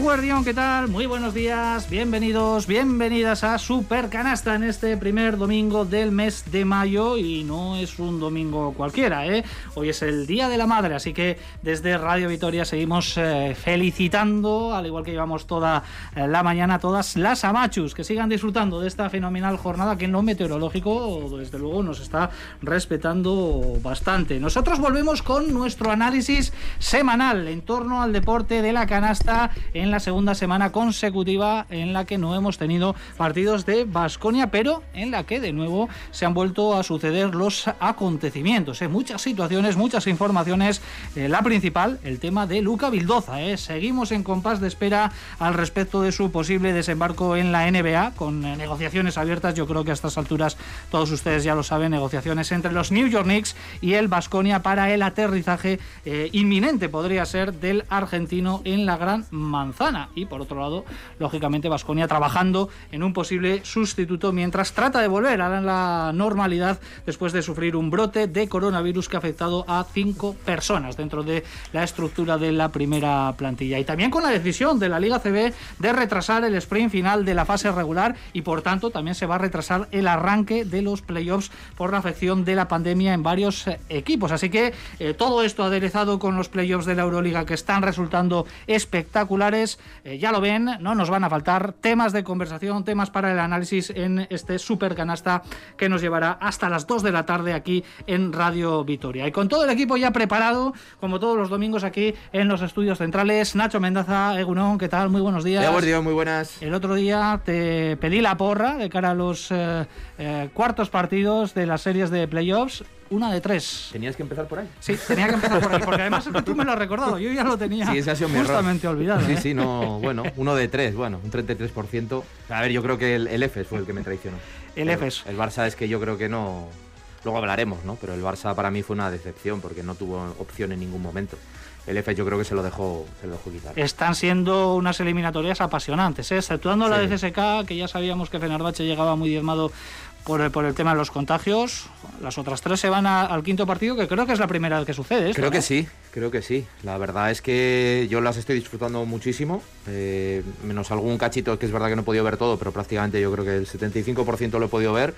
Eguardión, ¿qué tal? Muy buenos días, bienvenidos, bienvenidas a Super Canasta en este primer domingo del mes de mayo y no es un domingo cualquiera, ¿eh? Hoy es el Día de la Madre, así que desde Radio Vitoria seguimos eh, felicitando, al igual que llevamos toda eh, la mañana, todas las amachus que sigan disfrutando de esta fenomenal jornada que en lo meteorológico, desde luego, nos está respetando bastante. Nosotros volvemos con nuestro análisis semanal en torno al deporte de la canasta en la segunda semana consecutiva en la que no hemos tenido partidos de Basconia, pero en la que de nuevo se han vuelto a suceder los acontecimientos. ¿eh? Muchas situaciones, muchas informaciones. Eh, la principal, el tema de Luca Vildoza. ¿eh? Seguimos en compás de espera al respecto de su posible desembarco en la NBA, con negociaciones abiertas. Yo creo que a estas alturas todos ustedes ya lo saben, negociaciones entre los New York Knicks y el Basconia para el aterrizaje inminente, podría ser, del argentino en la Gran Manzana. Y por otro lado, lógicamente, Vasconia trabajando en un posible sustituto mientras trata de volver a la normalidad después de sufrir un brote de coronavirus que ha afectado a cinco personas dentro de la estructura de la primera plantilla. Y también con la decisión de la Liga CB de retrasar el sprint final de la fase regular y por tanto también se va a retrasar el arranque de los playoffs por la afección de la pandemia en varios eh, equipos. Así que eh, todo esto aderezado con los playoffs de la Euroliga que están resultando espectaculares. Eh, ya lo ven, no nos van a faltar temas de conversación, temas para el análisis en este super canasta que nos llevará hasta las 2 de la tarde aquí en Radio Vitoria. Y con todo el equipo ya preparado, como todos los domingos aquí en los estudios centrales, Nacho Mendaza, Egunon, ¿qué tal? Muy buenos días. Dios, muy buenas. El otro día te pedí la porra de cara a los eh, eh, cuartos partidos de las series de playoffs una de tres. ¿Tenías que empezar por ahí? Sí, tenía que empezar por ahí, porque además tú me lo has recordado, yo ya lo tenía sí, ese ha sido mi justamente error. olvidado. Sí, ¿eh? sí, no, bueno, uno de tres, bueno, un 33%. A ver, yo creo que el, el EFES fue el que me traicionó. El EFES. El Barça es que yo creo que no... Luego hablaremos, ¿no? Pero el Barça para mí fue una decepción porque no tuvo opción en ningún momento. El EFES yo creo que se lo dejó, se lo dejó quitar. Están siendo unas eliminatorias apasionantes, ¿eh? exceptuando la Sí. de CSK, que ya sabíamos que Fenerbahce llegaba muy diezmado por el, por el tema de los contagios. Las otras tres se van a- al quinto partido, que creo que es la primera vez que sucede. esto, Creo ¿no? que sí, creo que sí. La verdad es que yo las estoy disfrutando muchísimo, eh, menos algún cachito que es verdad que no he podido ver todo, pero prácticamente yo creo que el 75% lo he podido ver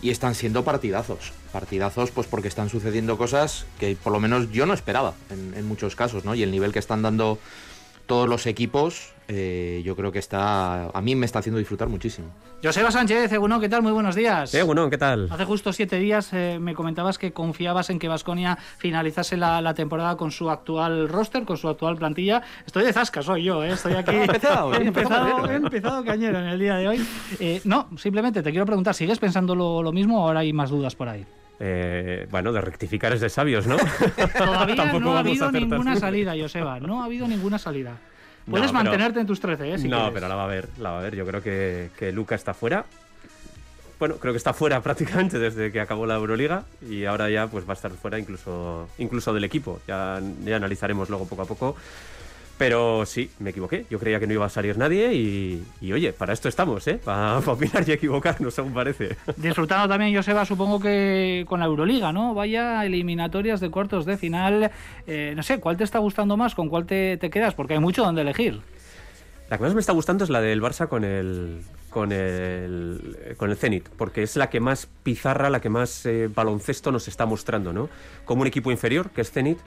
y están siendo partidazos. Partidazos pues porque están sucediendo cosas que por lo menos yo no esperaba en, en muchos casos, ¿no? Y el nivel que están dando todos los equipos, eh, yo creo que está, a mí me está haciendo disfrutar muchísimo. Joseba Sánchez, Egunon, ¿qué tal? Muy buenos días. Bueno, ¿qué tal? Hace justo siete días eh, me comentabas que confiabas en que Vasconia finalizase la, la temporada con su actual roster, con su actual plantilla. Estoy de zasca, soy yo, ¿eh? estoy aquí. Empezado, he empezado he empezado cañero en el día de hoy. Eh, no, simplemente te quiero preguntar, ¿sigues pensando lo, lo mismo o ahora hay más dudas por ahí? Eh, bueno, de rectificar es de sabios, ¿no? Todavía no ha habido ninguna salida, Joseba. No ha habido ninguna salida. Puedes No, pero- mantenerte en tus 13, ¿eh? Si no, quieres. pero la va a ver, la va a ver. Yo creo que, que Luca está fuera. Bueno, creo que está fuera prácticamente desde que acabó la Euroliga y ahora ya pues va a estar fuera incluso, incluso del equipo. Ya, ya analizaremos luego poco a poco. Pero sí, me equivoqué. Yo creía que no iba a salir nadie y, y, oye, para esto estamos, ¿eh? Para, opinar y equivocarnos, según parece. Disfrutando también, Joseba, supongo que con la Euroliga, ¿no? Vaya eliminatorias de cuartos de final. Eh, no sé, ¿cuál te está gustando más? ¿Con cuál te, te quedas? Porque hay mucho donde elegir. La que más me está gustando es la del Barça con el con el con el Zenit, porque es la que más pizarra, la que más eh, baloncesto nos está mostrando, ¿no? Como un equipo inferior, que es Zenit,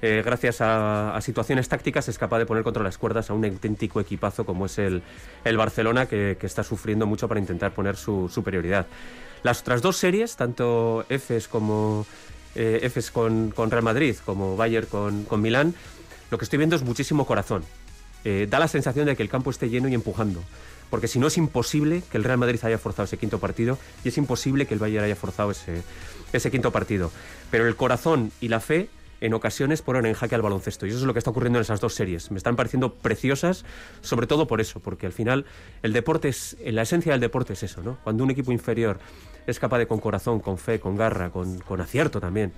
eh, gracias a, situaciones tácticas es capaz de poner contra las cuerdas a un auténtico equipazo como es el, el Barcelona, que, que está sufriendo mucho para intentar poner su superioridad. Las otras dos series, tanto Efes como eh, Efes con, con Real Madrid, como Bayern con, con Milán, lo que estoy viendo es muchísimo corazón. Eh, da la sensación de que el campo esté lleno y empujando. Porque si no es imposible que el Real Madrid haya forzado ese quinto partido y es imposible que el Bayern haya forzado ese, ese quinto partido. Pero el corazón y la fe en ocasiones ponen en jaque al baloncesto. Y eso es lo que está ocurriendo en esas dos series. Me están pareciendo preciosas, sobre todo por eso, porque al final el deporte es, la esencia del deporte es eso, ¿no? Cuando un equipo inferior es capaz de con corazón, con fe, con garra, con, con acierto también,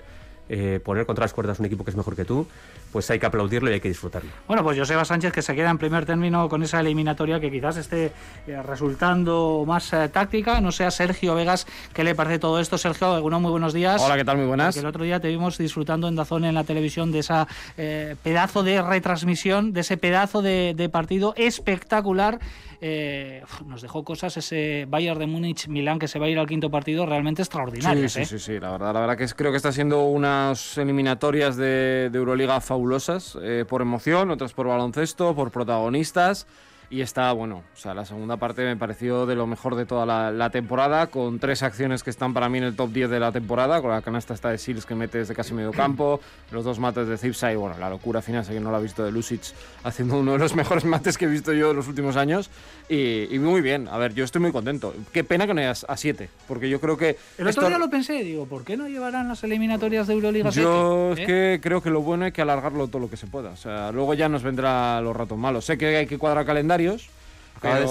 eh, poner contra las cuerdas un equipo que es mejor que tú, pues hay que aplaudirlo y hay que disfrutarlo. Bueno, pues Joseba Sánchez que se queda en primer término con esa eliminatoria que quizás esté eh, resultando más eh, táctica, no sea Sergio Vegas, ¿qué le parece todo esto? Sergio, algunos muy buenos días. Hola, ¿qué tal? Muy buenas. el otro día te vimos disfrutando en Dazón en la televisión de esa pedazo de retransmisión, de ese pedazo de, de partido espectacular eh, nos dejó cosas ese Bayern de Múnich Milán que se va a ir al quinto partido realmente extraordinario. Sí, sí, ¿eh? sí, la verdad, la verdad que creo que está siendo unas eliminatorias de, Euroliga eh, por emoción, otras por baloncesto, por protagonistas y está, bueno, o sea, la segunda parte me pareció de lo mejor de toda la, temporada, con tres acciones que están para mí en el top 10 de la temporada, con la canasta está de Sils que mete desde casi medio campo, los dos mates de Zipsa y, bueno, la locura final, sé que no lo ha visto de Lusic, haciendo uno de los mejores mates que he visto yo en los últimos años, y, muy bien, a ver, yo estoy muy contento. Qué pena que no hayas a 7, porque yo creo que... El otro día lo pensé, digo, ¿por qué no llevarán las eliminatorias de Euroliga Yo es ¿Eh? que creo que lo bueno es que alargarlo todo lo que se pueda, o sea, luego ya nos vendrá los ratos malos. Sé que hay que cuadrar Acaba, de,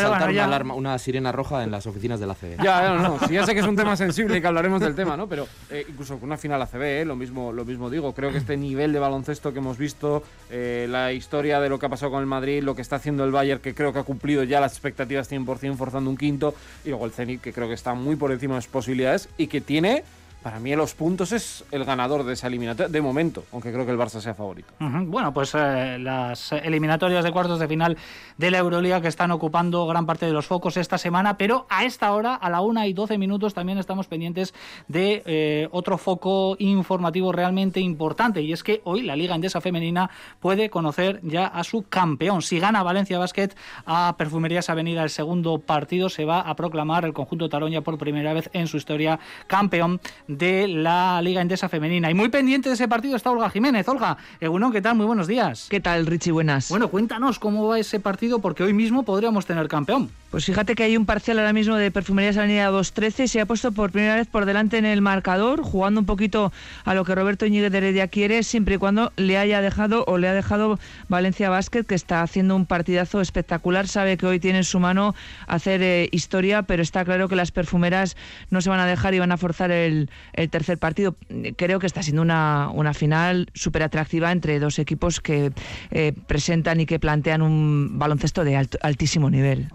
saltar una, alarma, una sirena roja en las oficinas de la CB. Ya, no, no, ya sé que es un tema sensible y que hablaremos del tema, ¿no? Pero eh, incluso con una final ACB, eh, lo, mismo, lo mismo digo. Creo que este nivel de baloncesto que hemos visto, eh, la historia de lo que ha pasado con el Madrid, lo que está haciendo el Bayern, que creo que ha cumplido ya las expectativas 100% forzando un quinto, y luego el Zenit, que creo que está muy por encima de sus posibilidades y que tiene para mí los puntos es el ganador de esa eliminatoria, de momento, aunque creo que el Barça sea favorito. Bueno, pues eh, las eliminatorias de cuartos de final de la Euroliga que están ocupando gran parte de los focos esta semana, pero a esta hora, a la 1 y 12 minutos, también estamos pendientes de eh, otro foco informativo realmente importante, y es que hoy la Liga Endesa Femenina puede conocer ya a su campeón. Si gana Valencia Basket a Perfumerías Avenida el segundo partido, se va a proclamar el conjunto Taroña por primera vez en su historia campeón de la Liga Endesa Femenina. Y muy pendiente de ese partido está Olga Jiménez. Olga, Egunon, ¿qué tal? Muy buenos días. ¿Qué tal, Richie? Buenas. Bueno, cuéntanos cómo va ese partido, porque hoy mismo podríamos tener campeón. Pues fíjate que hay un parcial ahora mismo de Perfumerías Avenida 213, se ha puesto por primera vez por delante en el marcador, jugando un poquito a lo que Roberto Íñiguez de Heredia quiere, siempre y cuando le haya dejado o le ha dejado Valencia Basket, que está haciendo un partidazo espectacular, sabe que hoy tiene en su mano hacer eh, historia, pero está claro que las perfumeras no se van a dejar y van a forzar el, tercer partido. Creo que está siendo una, una final súper atractiva entre dos equipos que eh, presentan y que plantean un baloncesto de altísimo nivel.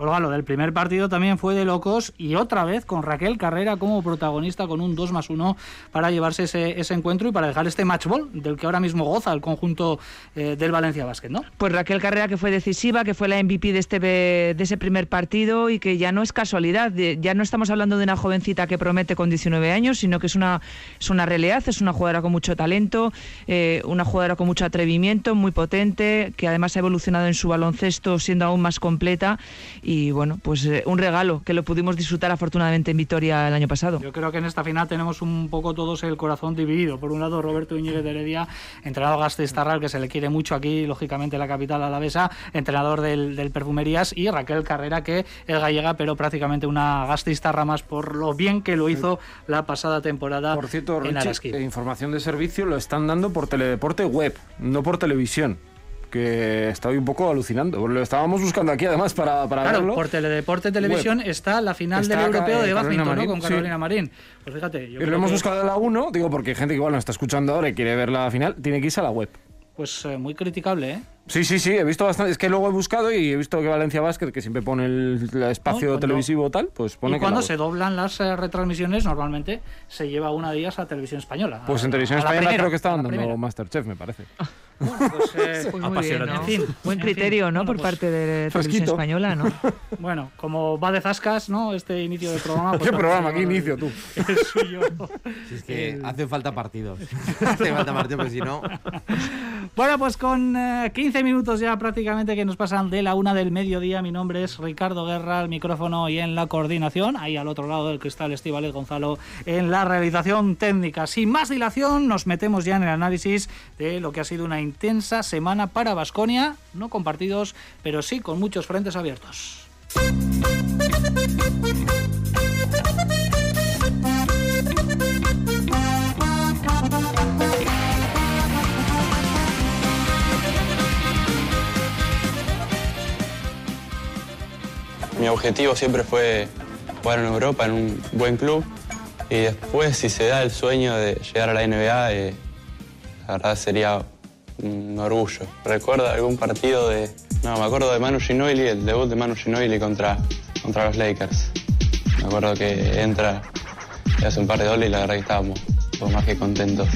Primer partido también fue de locos y otra vez con Raquel Carrera como protagonista con un 2 más 1 para llevarse ese, ese encuentro y para dejar este match ball del que ahora mismo goza el conjunto eh, del Valencia Basket, ¿no? Pues Raquel Carrera que fue decisiva, que fue la MVP de, este, de ese primer partido y que ya no es casualidad, ya no estamos hablando de una jovencita que promete con 19 años, sino que es una, es una realidad, es una jugadora con mucho talento, eh, una jugadora con mucho atrevimiento, muy potente, que además ha evolucionado en su baloncesto siendo aún más completa y bueno, pues eh, un regalo que lo pudimos disfrutar afortunadamente en Vitoria el año pasado. Yo creo que en esta final tenemos un poco todos el corazón dividido. Por un lado, Roberto Iñiguez de Heredia, entrenador Gastistarral, que se le quiere mucho aquí, lógicamente, la capital alavesa, entrenador del, del Perfumerías, y Raquel Carrera, que es gallega, pero prácticamente una Gastistarra más por lo bien que lo hizo la pasada temporada. Por cierto, Richie, información de servicio lo están dando por teledeporte web, no por televisión que estoy un poco alucinando. Lo estábamos buscando aquí además para, para claro, por Teledeporte Televisión está la final del europeo de badminton, ¿no? Con Carolina Marín. Pues fíjate. Yo lo hemos buscado en la 1, digo, porque hay gente que igual no está escuchando ahora y quiere ver la final, tiene que irse a la web. Pues eh, muy criticable, ¿eh? Sí, sí, sí, he visto bastante. Es que luego he buscado y he visto que Valencia Basket, que siempre pone el, espacio televisivo tal, pues pone. Y cuando se doblan las eh, retransmisiones, normalmente se lleva una de ellas a Televisión Española. Pues en Televisión Española creo que estaban dando Masterchef, me parece. Bueno, pues, eh, pues muy bien, ¿no? Buen criterio, ¿no? Por parte de Televisión Española, ¿no? bueno, como va de zascas, ¿no? Este inicio del programa. Pues, ¿Qué programa? ¿Qué inicio tú? El suyo. Si es que hace falta partidos. hace falta partidos, porque si no. Bueno, pues con 15 eh, minutos ya prácticamente que nos pasan de la una del mediodía. Mi nombre es Ricardo Guerra, el micrófono y en la coordinación. Ahí al otro lado del cristal, Estivales Gonzalo en la realización técnica. Sin más dilación, nos metemos ya en el análisis de lo que ha sido una intensa semana para Basconia, no con partidos, pero sí con muchos frentes abiertos. Mi objetivo siempre fue jugar en Europa, en un buen club, Y después, si se da el sueño de llegar a la NBA, eh, la verdad sería un orgullo. ¿Recuerda algún partido de.? No, me acuerdo de Manu Ginobili, el debut de Manu Ginobili contra, contra los Lakers. Me acuerdo que entra y hace un par de dobles y la verdad que estábamos más que contentos.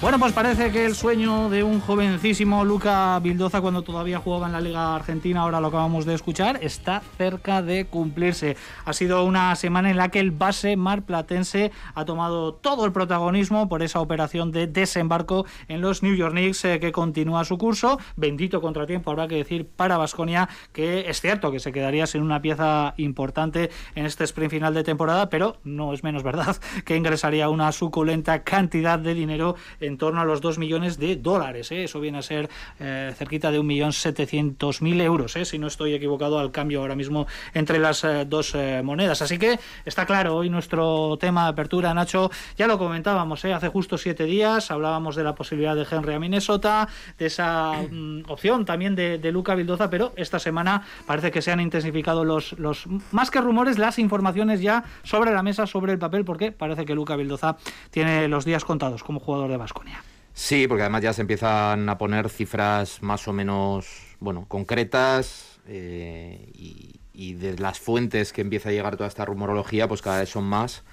Bueno, pues parece que el sueño de un jovencísimo Luca Bildoza cuando todavía jugaba en la Liga Argentina, ahora lo acabamos de escuchar, está cerca de cumplirse. Ha sido una semana en la que el base marplatense ha tomado todo el protagonismo por esa operación de desembarco en los New York Knicks eh, que continúa su curso. Bendito contratiempo, habrá que decir, para Vasconia, que es cierto que se quedaría sin una pieza importante en este sprint final de temporada, pero no es menos verdad que ingresaría una suculenta cantidad de dinero en torno a los 2 millones de dólares. ¿eh? Eso viene a ser eh, cerquita de 1.700.000 euros, ¿eh? si no estoy equivocado al cambio ahora mismo entre las eh, dos monedas. Así que está claro, hoy nuestro tema de apertura, Nacho, ya lo comentábamos hace justo siete días, hablábamos de la posibilidad de Henry a Minnesota, de esa mm, opción también de, Luca Vildoza, pero esta semana parece que se han intensificado los, los, más que rumores, las informaciones ya sobre la mesa, sobre el papel, porque parece que Luca Vildoza tiene los días contados como jugador de Sí, porque además ya se empiezan a poner cifras más o menos, bueno, concretas eh, y, de las fuentes que empieza a llegar toda esta rumorología, pues cada vez son más.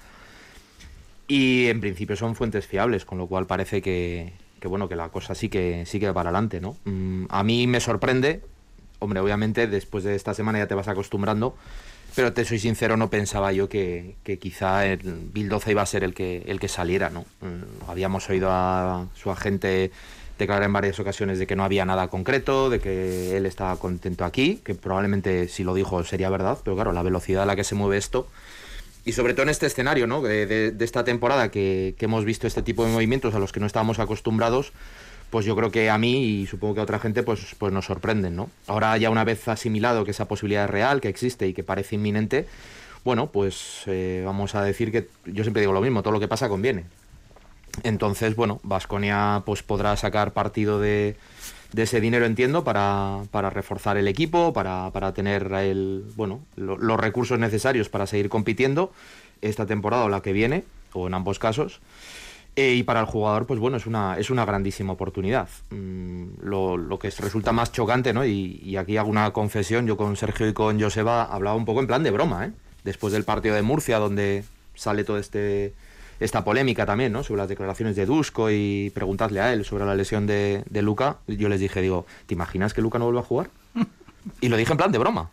Y en principio son fuentes fiables, con lo cual parece que, que bueno, que la cosa sí que sí que va para adelante, ¿no? Mm, a mí me sorprende, hombre, obviamente después de esta semana ya te vas acostumbrando, pero te soy sincero, no pensaba yo que, que quizá el Bildoza iba a ser el que, el que saliera, ¿no? Mm, Habíamos oído a su agente declarar en varias ocasiones de que no había nada concreto, de que él estaba contento aquí, que probablemente si lo dijo sería verdad, pero claro, la velocidad a la que se mueve esto, y sobre todo en este escenario, ¿no? De, de- de esta temporada que, que hemos visto este tipo de movimientos a los que no estábamos acostumbrados, pues yo creo que a mí y supongo que a otra gente pues, pues nos sorprenden, ¿no? Ahora ya una vez asimilado que esa posibilidad es real, que existe y que parece inminente, bueno, pues eh, vamos a decir que yo siempre digo lo mismo, todo lo que pasa conviene. Entonces, bueno, Vasconia pues podrá sacar partido de, de ese dinero, entiendo, para, para reforzar el equipo, para, para tener el, bueno, lo- los recursos necesarios para seguir compitiendo esta temporada o la que viene, o en ambos casos. Eh, y para el jugador, pues bueno, es una, es una grandísima oportunidad. Mm, lo, lo que es- resulta más chocante, ¿no? Y, y aquí hago una confesión, yo con Sergio y con Joseba hablaba un poco en plan de broma, ¿eh? Después del partido de Murcia, donde sale toda este, esta polémica también, ¿no? Sobre las declaraciones de Dusko y preguntadle a él sobre la lesión de, de Luca. Yo les dije, digo, ¿te imaginas que Luca no vuelva a jugar? Y lo dije en plan de broma.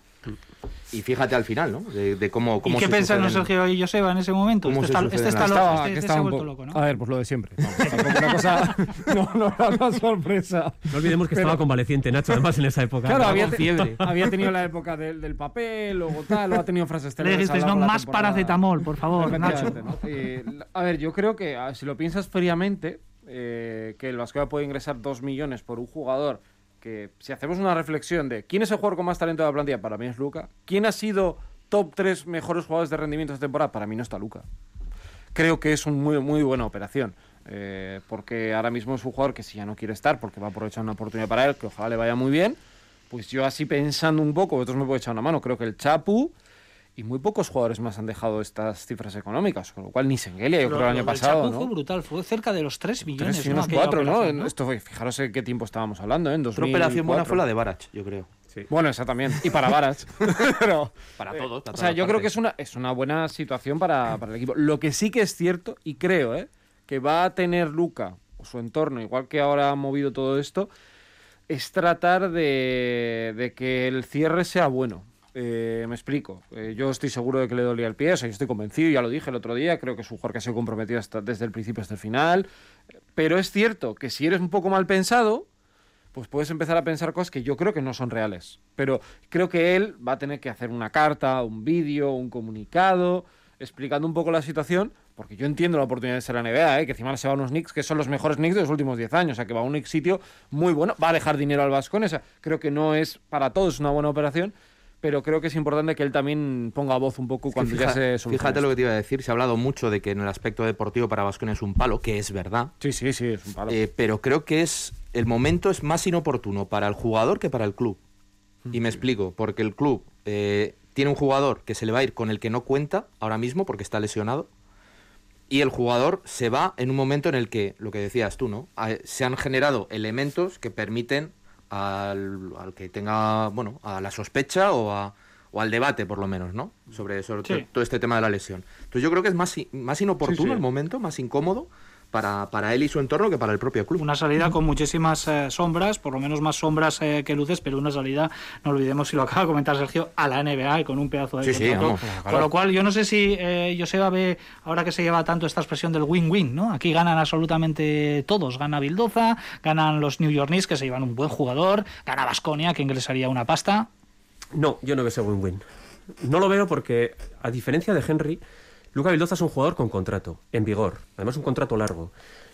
Y fíjate al final, ¿no? De, de cómo, ¿Y cómo qué se pensaron Sergio y Joseba en ese momento? ¿Cómo Este se está, este loco, Estaba- este- que este estaba se ha vuelto loco, ¿no? A ver, pues lo de siempre. Vamos, tampoco una cosa. No, no era una sorpresa. No olvidemos que estaba convaleciente Nacho, además, en esa época. Claro, había, fiebre. había tenido la época del, del papel, luego tal, luego ha tenido frases Le dijiste, no, más paracetamol, por favor, Nacho. La- a ver, yo creo que si lo piensas fríamente, eh, que el Vasconia puede ingresar 2 millones por un jugador que, si hacemos una reflexión de quién es el jugador con más talento de la plantilla, para mí es Luca. ¿Quién ha sido top 3 mejores jugadores de rendimiento esta temporada? Para mí no está Luca. Creo que es una muy, muy buena operación. eh, porque ahora mismo es un jugador que si ya no quiere estar, porque va a aprovechar una oportunidad para él, que ojalá le vaya muy bien, pues yo así pensando un poco, vosotros me podéis echar una mano, creo que el Chapu y muy pocos jugadores más han dejado estas cifras económicas, con lo cual ni Sengelia, yo Lo- creo el año pasado, Chapu fue ¿no? brutal, fue cerca de los 3 millones. Tres y ¿no? unos Aquella cuatro, ¿no? operación, En Esto, fue- fijaros en qué tiempo estábamos hablando, ¿eh? En Otra operación buena 2004. fue la de Barach, yo creo. Bueno, esa también. Y para Varas. Pero, Para eh, todos, para O sea, yo creo que es una, es una buena situación para, para el equipo. Lo que sí que es cierto, y creo, ¿eh? que va a tener Luca o su entorno, igual que ahora ha movido todo esto, es tratar de, de que el cierre sea bueno. Eh, me explico. Eh, yo estoy seguro de que le dolía el pie, o sea, yo estoy convencido, ya lo dije el otro día, creo que es un jugador que se ha comprometido desde el principio hasta el final. Pero es cierto que si eres un poco mal pensado, pues puedes empezar a pensar cosas que yo creo que no son reales. Pero creo que él va a tener que hacer una carta, un vídeo, un comunicado, explicando un poco la situación, porque yo entiendo la oportunidad de ser la NBA, ¿eh? que encima se va a unos Knicks que son los mejores Knicks de los últimos 10 años, o sea, que va a un Knicks sitio muy bueno, va a dejar dinero al Vascon, o sea, creo que no es para todos una buena operación, pero creo que es importante que él también ponga voz un poco cuando Fija- ya se Fíjate lo que te iba a decir. Se ha hablado mucho de que en el aspecto deportivo para Vasconia es un palo, que es verdad. Sí, sí, sí, es un palo. eh, pero creo que es el momento es más inoportuno para el jugador que para el club. Y me explico, porque el club eh, tiene un jugador que se le va a ir con el que no cuenta ahora mismo porque está lesionado. Y el jugador se va en un momento en el que, lo que decías tú, ¿no? A- Se han generado elementos que permiten al, al que tenga, bueno, a la sospecha o, a- o al debate, por lo menos, ¿no? Sobre, sobre Sí. todo este tema de la lesión. Entonces yo creo que es más, más inoportuno Sí, sí. el momento, más incómodo para, para él y su entorno que para el propio club. Una salida con muchísimas eh, sombras, por lo menos más sombras eh, que luces, pero una salida, no olvidemos, si lo acaba de comentar Sergio, a la NBA y con un pedazo de Sí, sí, contrato. vamos, Con lo cual, yo no sé si eh, Joseba ve, ahora que se lleva tanto esta expresión del win-win, ¿no? Aquí ganan absolutamente todos. Gana Bildoza, ganan los New York Knicks, que se llevan un buen jugador, gana Basconia, que ingresaría una pasta. No, yo no veo ese win-win. No lo veo porque, a diferencia de Henry, Luca Vildoza es un jugador con contrato, en vigor. Además, un contrato largo.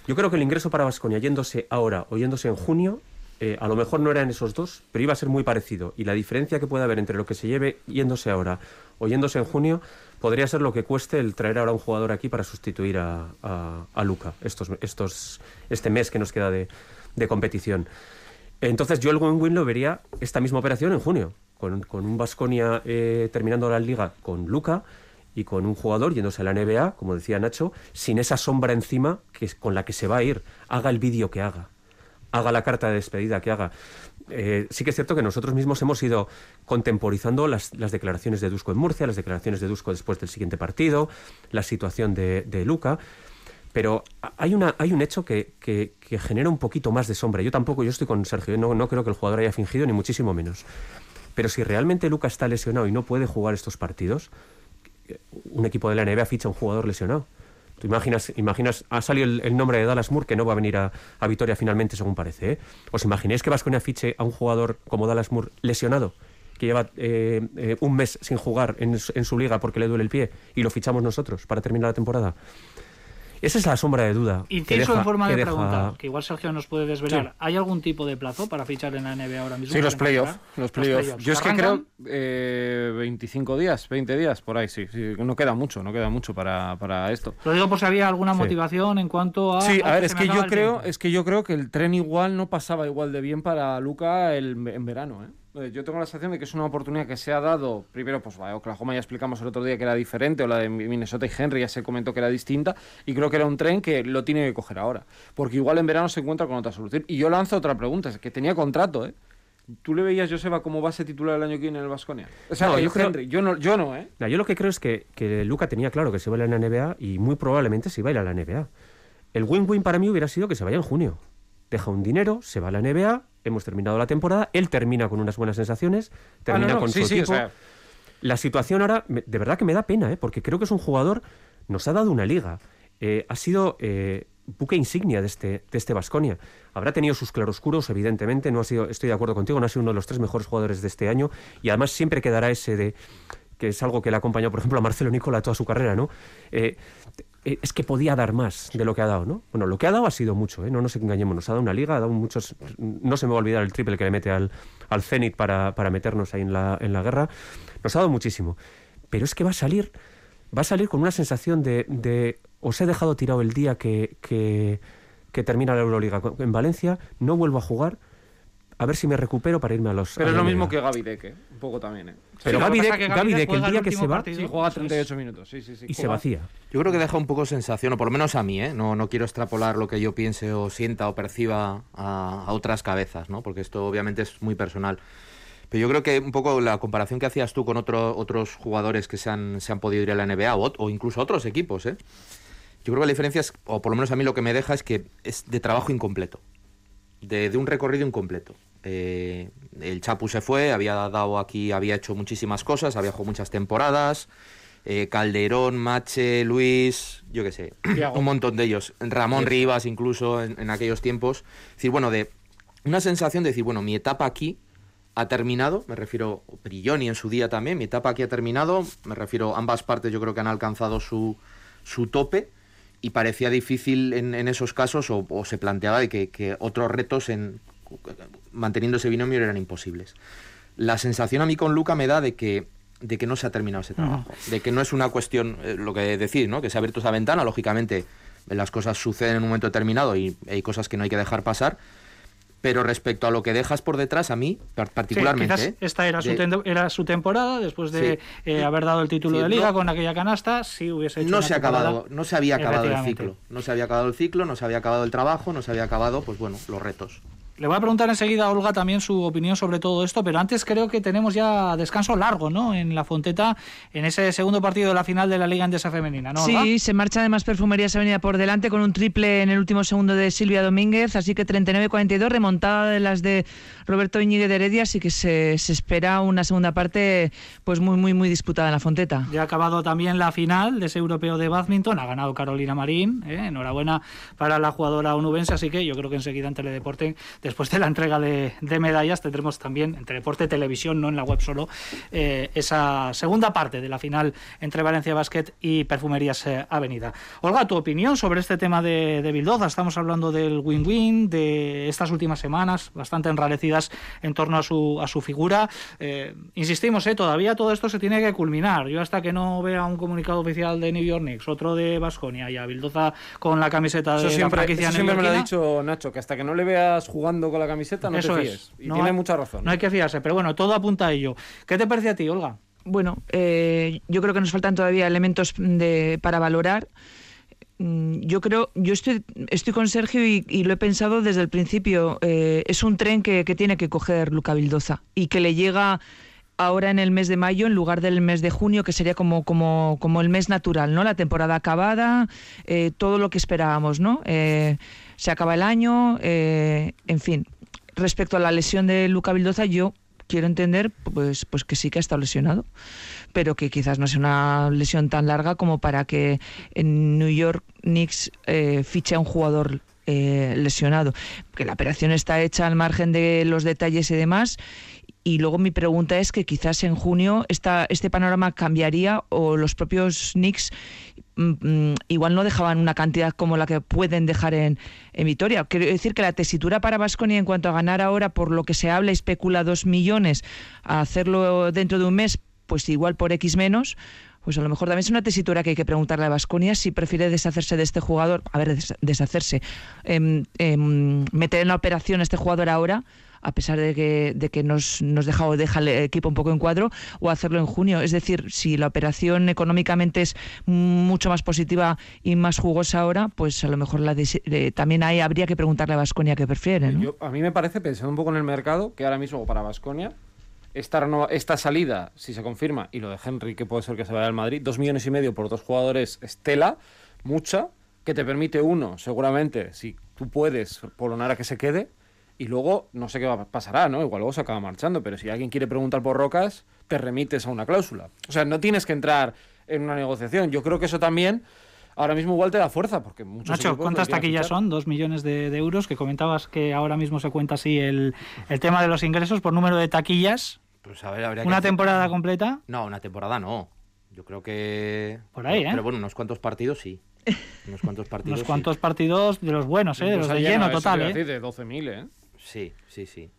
Yo creo que el ingreso para Vasconia yéndose ahora o yéndose en junio, eh, a lo mejor no eran esos dos, pero iba a ser muy parecido. Y la diferencia que puede haber entre lo que se lleve yéndose ahora o yéndose en junio podría ser lo que cueste el traer ahora un jugador aquí para sustituir a, a- a Luca estos, estos, este mes que nos queda de, de competición. Entonces yo el win-win lo vería esta misma operación en junio, con, con un Vasconia terminando la liga con Luca y con un jugador yéndose a la NBA, como decía Nacho, sin esa sombra encima que es con la que se va a ir. Haga el vídeo que haga, haga la carta de despedida que haga. Eh, sí que es cierto que nosotros mismos hemos ido contemporizando las, declaraciones de Dusko en Murcia, las declaraciones de Dusko después del siguiente partido, la situación de, Luca. Pero hay, hay un hecho que, que- que genera un poquito más de sombra. Yo tampoco, yo estoy con Sergio, no, no creo que el jugador haya fingido, ni muchísimo menos. Pero si realmente Luca está lesionado y no puede jugar estos partidos, un equipo de la NBA ficha a un jugador lesionado. Tú imaginas, imaginas ha salido el, nombre de Dallas Moore que no va a venir a, a Vitoria finalmente, según parece. ¿eh? ¿Os imagináis que Vasconia fiche a un jugador como Dallas Moore lesionado? que lleva eh, eh, un mes sin jugar en su liga porque le duele el pie y lo fichamos nosotros para terminar la temporada. Esa es la sombra de duda. que Inciso deja- en forma de deja- pregunta, que igual Sergio nos puede desvelar. Sí. ¿Hay algún tipo de plazo para fichar en la NBA ahora mismo? Sí, los ¿Para playoffs. Los playoffs. Yo es que ¿Arrancan? creo eh, 25 días, 20 días, por ahí, sí, sí. No queda mucho, no queda mucho para, para esto. Lo digo por si había alguna Sí. motivación en cuanto a. Sí, "Ah, a ver, es que yo creo, tiempo". es que yo creo que el tren igual no pasaba igual de bien para Luca el- en verano, ¿eh? Eh, Yo tengo la sensación de que es una oportunidad que se ha dado, primero, pues vaya, Oklahoma ya explicamos el otro día que era diferente, o la de Minnesota y Henry ya se comentó que era distinta, y creo que era un tren que lo tiene que coger ahora, porque igual en verano se encuentra con otra solución. Y yo lanzo otra pregunta, es que tenía contrato, ¿eh? ¿Tú le veías, Joseba, como base titular el año que viene en el Vasconia? O sea, No, yo creo- Henry, yo no, yo no, ¿eh? No, yo lo que creo es que, que Luca tenía claro que se iba a ir a la NBA y muy probablemente se iba a ir a la NBA. El win-win para mí hubiera sido que se vaya en junio. Deja un dinero, se va a la NBA, hemos terminado la temporada, él termina con unas buenas sensaciones, termina Ah, no, no, con sí, su sí, o equipo. sea- La situación ahora, de verdad que me da pena, ¿eh? porque creo que es un jugador, nos ha dado una liga, eh, ha sido eh, buque insignia de este de este Basconia. Habrá tenido sus claroscuros, evidentemente, no ha sido, estoy de acuerdo contigo, no ha sido uno de los tres mejores jugadores de este año y además siempre quedará ese de que es algo que le ha acompañado, por ejemplo, a Marcelo Nicola toda su carrera, ¿no? Eh, es que podía dar más de lo que ha dado, ¿no? Bueno, lo que ha dado ha sido mucho, ¿eh? No nos engañemos, nos ha dado una liga, ha dado muchos... No se me va a olvidar el triple que le mete al, al Zenit para, para meternos ahí en la, en la guerra. Nos ha dado muchísimo. Pero es que va a salir, va a salir con una sensación de, de os he dejado tirado el día que, que, termina la Euroliga en Valencia, no vuelvo a jugar, a ver si me recupero para irme a los... Pero a es lo mismo que Gaby Deck, ¿eh? Un poco también, ¿eh? Pero Sí, Gaby pasa Deck- es que Gaby el día que se va, partido. Sí, juega Eso es. 38 minutos, sí, sí, sí. y se vacía. Yo creo que deja un poco sensación, o por lo menos a mí, ¿eh? no, no quiero extrapolar lo que yo piense o sienta o perciba a, a otras cabezas, ¿no? porque esto obviamente es muy personal. Pero yo creo que un poco la comparación que hacías tú con otro- otros jugadores que se han, se han podido ir a la NBA o, incluso otros equipos, ¿eh? yo creo que la diferencia es, o por lo menos a mí lo que me deja es que es de trabajo incompleto, de, de un recorrido incompleto. Eh, el Chapu se fue, había dado aquí, había hecho muchísimas cosas, había jugado muchas temporadas. eh, Calderón, Mache, Luis, yo qué sé, un montón de ellos. Ramón Rivas, incluso en, en aquellos tiempos. Es decir, bueno, de una sensación de decir, bueno, mi etapa aquí ha terminado, me refiero, Brilloni en su día también, mi etapa aquí ha terminado, me refiero, ambas partes yo creo que han alcanzado su, su tope y parecía difícil en, en esos casos o, o se planteaba de que, que otros retos en manteniendo ese binomio eran imposibles. La sensación a mí con Luca me da de que de que no se ha terminado ese trabajo, de que no es una cuestión, eh, lo que decís, ¿no? que se ha abierto esa ventana, lógicamente las cosas suceden en un momento determinado y hay cosas que no hay que dejar pasar, Pero respecto a lo que dejas por detrás, a mí, Sí, particularmente. ¿eh? esta era su, de- ten- era su temporada después de Sí. eh, haber dado el título de liga no- con aquella canasta. Sí hubiese hecho no una se ha acabado, no se había acabado el ciclo. No se había acabado el ciclo, no se había acabado el trabajo, no se había acabado, pues bueno, los retos. Le voy a preguntar enseguida a Olga también su opinión sobre todo esto, pero antes creo que tenemos ya descanso largo, ¿no? En la Fonteta, en ese segundo partido de la final de la Liga Endesa Femenina, ¿no? Olga? Sí, se marcha además Perfumerías Avenida por delante con un triple en el último segundo de Silvia Domínguez, así que 39-42, remontada de las de Roberto Íñiguez de Heredia, así que se, se espera una segunda parte pues muy, muy, muy disputada en la Fonteta. Ya ha acabado también la final de ese europeo de badminton, ha ganado Carolina Marín, ¿eh? enhorabuena para la jugadora onubense, así que yo creo que enseguida en Teledeporte, después de la entrega de, de medallas, tendremos también en Teledeporte Televisión, no en la web solo, eh, esa segunda parte de la final entre Valencia Basket y Perfumerías eh, Avenida. Olga, tu opinión sobre este tema de, de Bildoza, estamos hablando del win-win, de estas últimas semanas, bastante enrarecidas en torno a su, a su figura. Eh, insistimos, eh, todavía todo esto se tiene que culminar. Yo hasta que no vea un comunicado oficial de New York Knicks, otro de Basconia y a Bildoza con la camiseta de Eso la siempre, franquicia eso siempre me lo ha dicho Nacho, que hasta que no le veas jugando con la camiseta no Eso te es. fíes. Y No tiene hay- mucha razón. No hay que fiarse, pero bueno, todo apunta a ello. ¿Qué te parece a ti, Olga? Bueno, eh, yo creo que nos faltan todavía elementos de, para valorar. Mm, Yo creo, yo estoy, estoy con Sergio y, y lo he pensado desde el principio. eh, es un tren que, que tiene que coger Luca Vildoza y que le llega ahora en el mes de mayo en lugar del mes de junio, que sería como, como, como el mes natural, ¿no? La temporada acabada, eh, todo lo que esperábamos, ¿no? Eh, se acaba el año, eh, en fin. Respecto a la lesión de Luca Vildoza, yo quiero entender pues, pues que sí que ha estado lesionado, pero que quizás no sea una lesión tan larga como para que en New York Knicks eh, fiche a un jugador eh, lesionado. Que la operación está hecha al margen de los detalles y demás. Y luego mi pregunta es que quizás en junio esta, este panorama cambiaría o los propios Knicks igual no dejaban una cantidad como la que pueden dejar en, en Vitoria. Quiero decir que la tesitura para Vasconia en cuanto a ganar ahora, por lo que se habla especula dos millones, a hacerlo dentro de un mes, pues igual por X menos, pues a lo mejor también es una tesitura que hay que preguntarle a Vasconia si prefiere deshacerse de este jugador, a ver, des- deshacerse, em, em, meter en la operación a este jugador ahora, a pesar de que, de que nos, nos deja o deja el equipo un poco en cuadro, o hacerlo en junio. Es decir, si la operación económicamente es mucho más positiva y más jugosa ahora, pues a lo mejor eh, también ahí habría que preguntarle a Vasconia qué prefiere. a mí me parece, pensando un poco en el mercado, que ahora mismo para Basconia, esta, esta salida, si se confirma, y lo de Henry, que puede ser que se vaya al Madrid, dos millones y medio por dos jugadores, Estela, mucha, que te permite uno, seguramente, si tú puedes, polonar a que se quede, y luego no sé qué va- pasará, ¿no? Igual luego se acaba marchando, pero si alguien quiere preguntar por Rocas, te remites a una cláusula. O sea, no tienes que entrar en una negociación. Yo creo que eso también ahora mismo igual te da fuerza, porque muchos Nacho, ¿cuántas taquillas son? Dos millones de, de euros, que comentabas que ahora mismo se cuenta así el, el tema de los ingresos por número de taquillas. Pues a ver, habría que Una hacer- temporada completa. No, una temporada no. Yo creo que. Por ahí, ¿eh? Pero bueno, unos cuantos partidos sí. Unos cuantos partidos. Unos sí. cuantos partidos de los buenos, ¿eh? de los de lleno, eso total. ¿eh? de 12.000, ¿eh? Sí, sí, sí.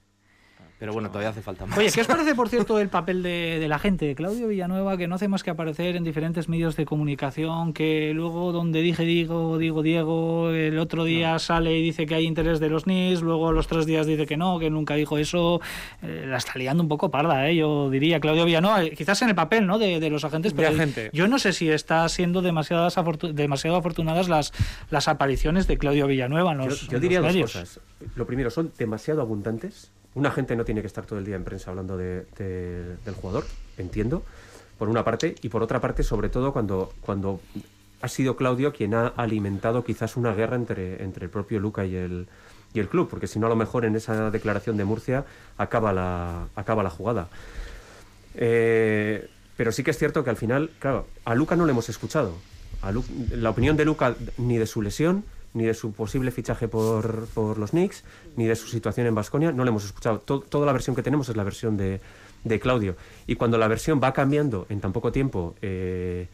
Pero bueno, todavía hace falta más. Oye, ¿qué os parece, por cierto, el papel de, de la gente, de Claudio Villanueva, que no hace más que aparecer en diferentes medios de comunicación, que luego donde dije digo, digo Diego, el otro día sale y dice que hay interés de los NIS, luego a los tres días dice que no, que nunca dijo eso, eh, la está liando un poco parda, ¿eh? yo diría, Claudio Villanueva, eh, quizás en el papel ¿no? de, de los agentes, De pero agente. yo no sé si está siendo demasiadas afortu- demasiado afortunadas las, las apariciones de Claudio Villanueva en Yo, los, yo diría los dos medios. cosas. Lo primero, son demasiado abundantes. Un agente no tiene que estar todo el día en prensa hablando de- de- del jugador, entiendo, por una parte. Y por otra parte, sobre todo cuando, ha sido Claudio quien ha alimentado quizás una guerra entre, el propio Luca y el, y el club. Porque si no, a lo mejor en esa declaración de Murcia acaba la, acaba la jugada. Eh, pero sí que es cierto que al final, claro, a Luca no le hemos escuchado. A la opinión de Luca ni de su lesión, ni de su posible fichaje por, por los Knicks, ni de su situación en Basconia, no le hemos escuchado. To- toda la versión que tenemos es la versión de, de Claudio. Y cuando la versión va cambiando en tan poco tiempo, eh,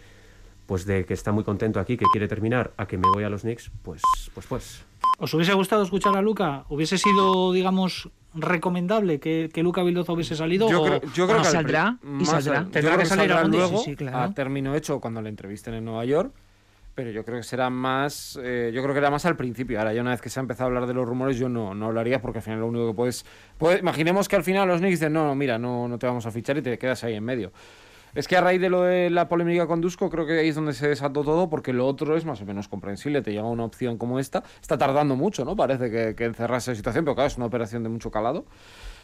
pues de que está muy contento aquí, que quiere terminar, a que me voy a los Knicks, pues, pues, pues. ¿Os hubiese gustado escuchar a Luca? ¿Hubiese sido, digamos, recomendable que, que Luca Vildoza hubiese salido? Yo creo, yo creo que al saldrá, y saldrá. al- Tendrá que salir luego sí, sí, claro. a término hecho cuando le entrevisten en Nueva York. Pero yo creo que será más, eh, yo creo que era más al principio. Ahora ya una vez que se ha empezado a hablar de los rumores, yo no, no hablaría porque al final lo único que puedes, puede- imaginemos que al final los Knicks dicen, no, no, mira, no, no te vamos a fichar y te quedas ahí en medio. Es que a raíz de lo de la polémica con Dusko, creo que ahí es donde se desató todo, porque lo otro es más o menos comprensible. Te llega una opción como esta. Está tardando mucho, ¿no? Parece que, que encerrarse la situación, pero claro, es una operación de mucho calado.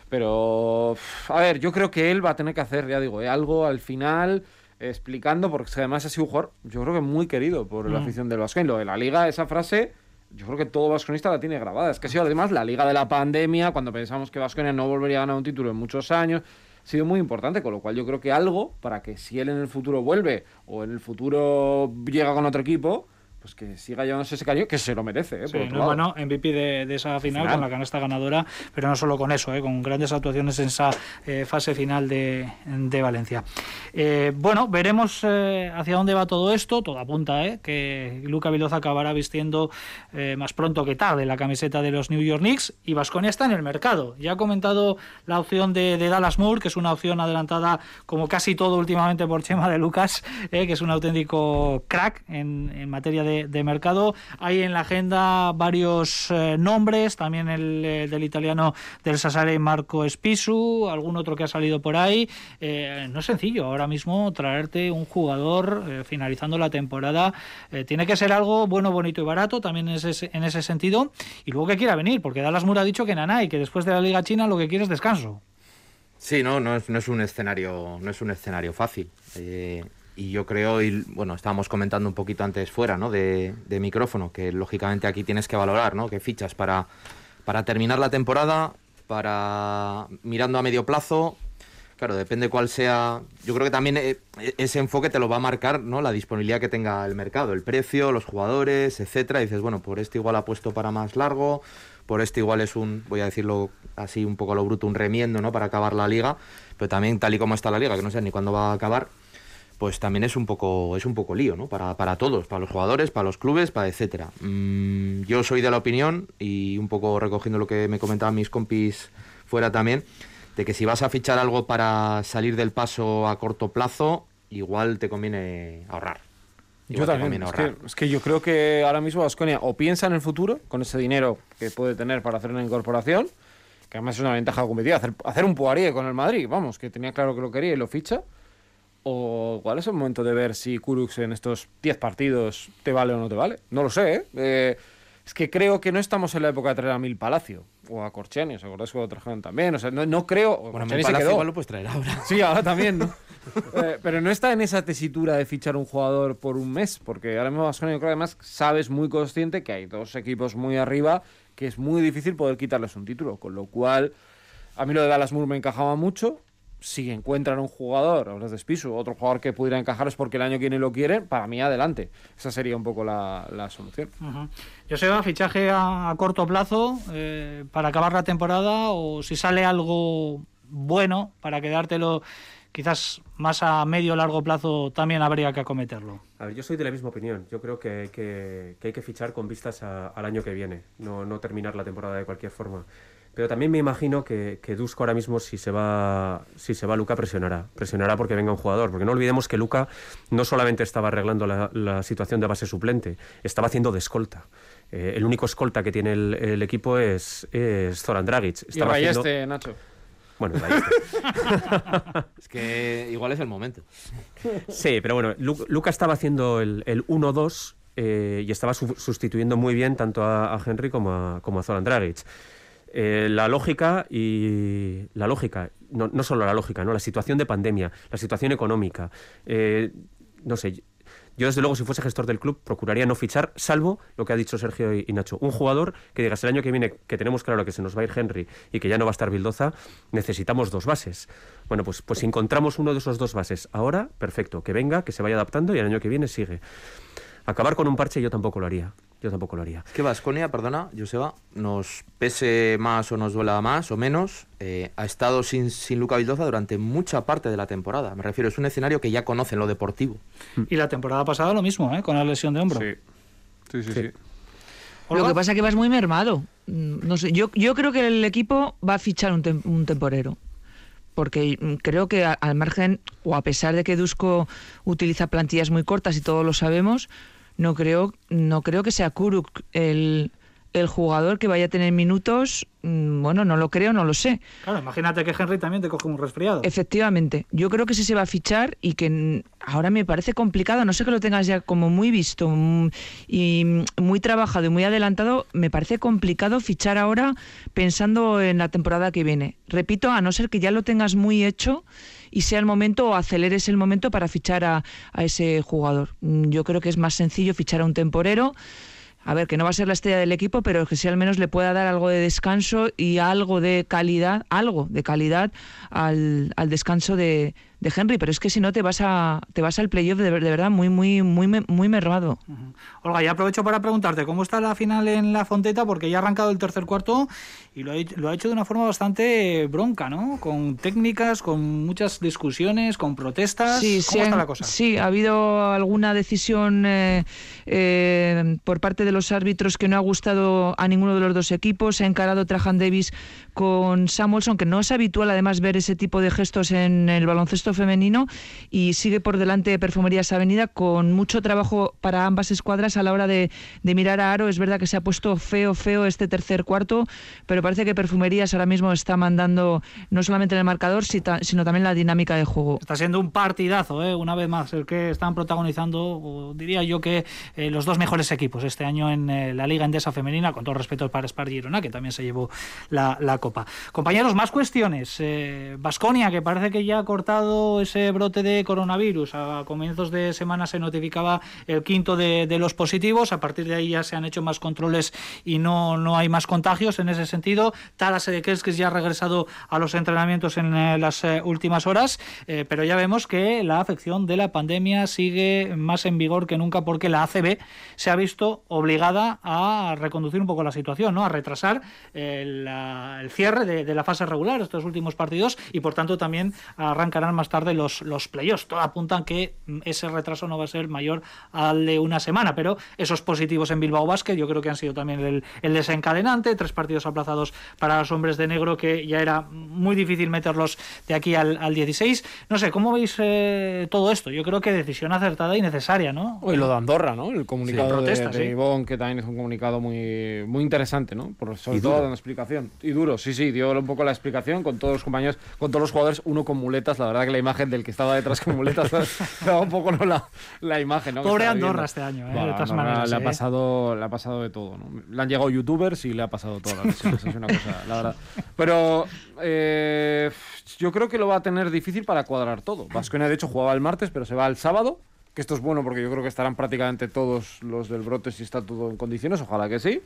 Pero, a ver, yo creo que él va a tener que hacer, ya digo, eh, algo al final explicando, porque además ha sido un jugador, yo creo que muy querido por la afición del Vasco. Lo de la liga, esa frase, yo creo que todo vasconista la tiene grabada. Es que ha sido además la liga de la pandemia, cuando pensamos que Vasconia no volvería a ganar un título en muchos años. Ha sido muy importante, con lo cual yo creo que algo para que si él en el futuro vuelve o en el futuro llega con otro equipo, pues que siga llevándose ese cariño, que se lo merece. ¿eh? Sí, no, bueno, MVP de, de esa final, Final. con la canasta ganadora, pero no solo con eso, ¿eh? con grandes actuaciones en esa eh, fase final de, de Valencia. Eh, bueno, veremos hacia dónde va todo esto. Todo apunta ¿eh? que Luca Vildoza acabará vistiendo más pronto que tarde la camiseta de los New York Knicks y Vasconia está en el mercado. Ya ha comentado la opción de, de Dallas Moore, que es una opción adelantada como casi todo últimamente por Chema de Lucas, que es un auténtico crack en, en materia de, de mercado. Hay en la agenda varios eh, nombres, también el, eh, del italiano del Sassare Marco Spisu, algún otro que ha salido por ahí. Eh, no es sencillo ahora mismo traerte un jugador finalizando la temporada. Tiene que ser algo bueno, bonito y barato, también en ese, en ese sentido. Y luego que quiera venir, porque Dallas Moore ha dicho que Nanay, que después de la Liga China lo que quiere es descanso. Sí, no, no es, no es un escenario, no es un escenario fácil. Y yo creo, y bueno, estábamos comentando un poquito antes fuera, ¿no? De, micrófono, que lógicamente aquí tienes que valorar, ¿no? Que fichas para, para terminar la temporada, para mirando a medio plazo. Claro, depende cuál sea. Yo creo que también eh, ese enfoque te lo va a marcar, ¿no? La disponibilidad que tenga el mercado, el precio, los jugadores, etcétera. Y dices, bueno, por este igual apuesto para más largo, por este igual es un, voy a decirlo así un poco a lo bruto, un remiendo, ¿no? Para acabar la liga. Pero también tal y como está la liga, que no sé ni cuándo va a acabar, pues también es un poco, es un poco lío, ¿no? Para, para todos, para los jugadores, para los clubes, para etcétera. Mm, yo soy de la opinión, y un poco recogiendo lo que me comentaban mis compis fuera también, de que si vas a fichar algo para salir del paso a corto plazo, igual te conviene ahorrar. Yo Igual también. Es que, es que yo creo que ahora mismo Vasconia o piensa en el futuro con ese dinero que puede tener para hacer una incorporación, que además es una ventaja competitiva, hacer, hacer un Poirier con el Madrid, vamos, que tenía claro que lo quería y lo ficha. O igual es el momento de ver si Kurux en estos 10 partidos te vale o no te vale. No lo sé, ¿eh? Eh, es que creo que no estamos en la época de traer a Mil Palacio o a Corcheni, ¿os acordáis cuando trajeron también? O sea, no, no creo. Bueno, Corcheni mi se Palacio quedó. igual lo puedes traer ahora. Sí, ahora también, ¿no? Eh, pero no está en esa tesitura de fichar un jugador por un mes, porque ahora mismo Baskonia, yo creo que además sabes muy consciente que hay dos equipos muy arriba que es muy difícil poder quitarles un título, con lo cual a mí lo de Dallas Moore me encajaba mucho. Si encuentran un jugador, hablas de Spisu, otro jugador que pudiera encajarles porque el año que viene lo quieren, para mí adelante. Esa sería un poco la, la solución. Ujú. Joseba, fichaje a, a corto plazo eh, para acabar la temporada o si sale algo bueno para quedártelo quizás más a medio o largo plazo también habría que acometerlo. A ver, yo soy de la misma opinión. Yo creo que, que- que hay que fichar con vistas a- al año que viene, no, no terminar la temporada de cualquier forma. Pero también me imagino que, que Dusko ahora mismo, si se va si se va Luca, presionará. Presionará porque venga un jugador. Porque no olvidemos que Luca no solamente estaba arreglando la, la situación de base suplente, estaba haciendo de escolta. Eh, el único escolta que tiene el, el equipo es, es Zoran Dragic. Y Estaba haciendo- Rayeste, Nacho. Bueno. Es que igual es el momento. Sí, pero bueno, Lu- Luca estaba haciendo el, el 1-2 eh, y estaba su- sustituyendo muy bien tanto a, a Henry como a, como a Zoran Dragic. Eh, la lógica y la lógica, no, no solo la lógica, no la situación de pandemia, la situación económica. eh, no sé, yo desde luego si fuese gestor del club procuraría no fichar, salvo lo que ha dicho Sergio y, Nacho, un jugador que digas el año que viene que tenemos claro que se nos va a ir Henry y que ya no va a estar Bildoza, necesitamos dos bases. Bueno, pues, pues si encontramos uno de esos dos bases ahora, perfecto, que venga, que se vaya adaptando y el año que viene sigue. Acabar con un parche yo tampoco lo haría. Yo tampoco lo haría. Es que Vasconia, perdona, Joseba, nos pese más o nos duela más o menos, eh, ha estado sin, sin Luca Vildoza durante mucha parte de la temporada. Me refiero, es un escenario que ya conoce en lo deportivo. Y la temporada pasada lo mismo, ¿eh? con la lesión de hombro. Sí, sí, sí. sí. Lo que pasa es que vas muy mermado. Mm, No sé, yo, yo creo que el equipo va a fichar un, tem- un temporero. Porque mm, creo que al margen, o a pesar de que Dusko utiliza plantillas muy cortas y todos lo sabemos, no creo, no creo que sea Kuruk el, el jugador que vaya a tener minutos, mm, bueno, no lo creo, no lo sé. Claro, imagínate que Henry también te coge un resfriado. Efectivamente, yo creo que sí se va a fichar y que ahora me parece complicado, no sé que lo tengas ya como muy visto mm, y mm, muy trabajado y muy adelantado, me parece complicado fichar ahora pensando en la temporada que viene. Repito, a no ser que ya lo tengas muy hecho y sea el momento o aceleres el momento para fichar a, a ese jugador. Mm, Yo creo que es más sencillo fichar a un temporero. A ver, que no va a ser la estrella del equipo, pero que sí al menos le pueda dar algo de descanso y algo de calidad, algo de calidad al, al descanso de, de Henry. Pero es que si no te vas a te vas al playoff de, de verdad muy muy muy muy mermado. Olga, ya aprovecho para preguntarte cómo está la final en la Fonteta, porque ya ha arrancado el tercer cuarto y lo ha, hecho- lo ha hecho de una forma bastante bronca, ¿no? Con técnicas, con muchas discusiones, con protestas. Sí, ¿Cómo sí, está la cosa? sí, ha habido alguna decisión eh, eh, por parte de los árbitros que no ha gustado a ninguno de los dos equipos. Se ha encarado Trajan Davis con Samuelson, que no es habitual además ver ese tipo de gestos en el baloncesto femenino, y sigue por delante Perfumerías Avenida con mucho trabajo para ambas escuadras a la hora de, de mirar a Aro. Es verdad que se ha puesto feo, feo este tercer cuarto, pero parece que Perfumerías ahora mismo está mandando no solamente en el marcador, sino también la dinámica de juego. Está siendo un partidazo, ¿eh? una vez más, el que están protagonizando, diría yo que eh, los dos mejores equipos este año en eh, la Liga Endesa Femenina, con todo respeto para Spar Girona, que también se llevó la, la Copa. Compañeros, más cuestiones. Vasconia, que parece que ya ha cortado ese brote de coronavirus. A comienzos de semana se notificaba el quinto de, de los positivos. A partir de ahí ya se han hecho más controles y no, no hay más contagios en ese sentido. Talas Edekerskis ya ha regresado a los entrenamientos en eh, las eh, últimas horas, eh, pero ya vemos que la afección de la pandemia sigue más en vigor que nunca porque la ACB se ha visto obligada a reconducir un poco la situación, ¿no? a retrasar eh, el cierre de, de la fase regular, estos últimos partidos, y por tanto también arrancarán más tarde los, los playoffs. Todo apuntan que mm, ese retraso no va a ser mayor al de una semana, pero esos positivos en Bilbao Basket yo creo que han sido también el, el desencadenante, tres partidos aplazados para los hombres de negro que ya era muy difícil meterlos de aquí al, al 16. No sé, ¿cómo veis eh, todo esto? Yo creo que decisión acertada y necesaria, ¿no? Y lo de Andorra, ¿no? El comunicado Sí, de- protesta, de, sí. Ivonne, que también es un comunicado muy, muy interesante, ¿no? Por, sobre Y todo dando explicación. Y duro, sí, sí, dio un poco la explicación con todos los compañeros, con todos los jugadores, uno con muletas. La verdad que la imagen del que estaba detrás con muletas daba un poco ¿no? la, la imagen, ¿no? Pobre Andorra viendo. este año, ¿eh? Bueno, de todas Andorra maneras. Le ha, ¿eh? pasado, le ha pasado de todo, ¿no? Le han llegado youtubers y le ha pasado todas las lesiones, es una cosa, la verdad. Pero eh, yo creo que lo va a tener difícil para cuadrar todo. Vasconia, de hecho, jugaba el martes, pero se va el sábado. Que esto es bueno porque yo creo que estarán prácticamente todos los del brote si está todo en condiciones, ojalá que sí.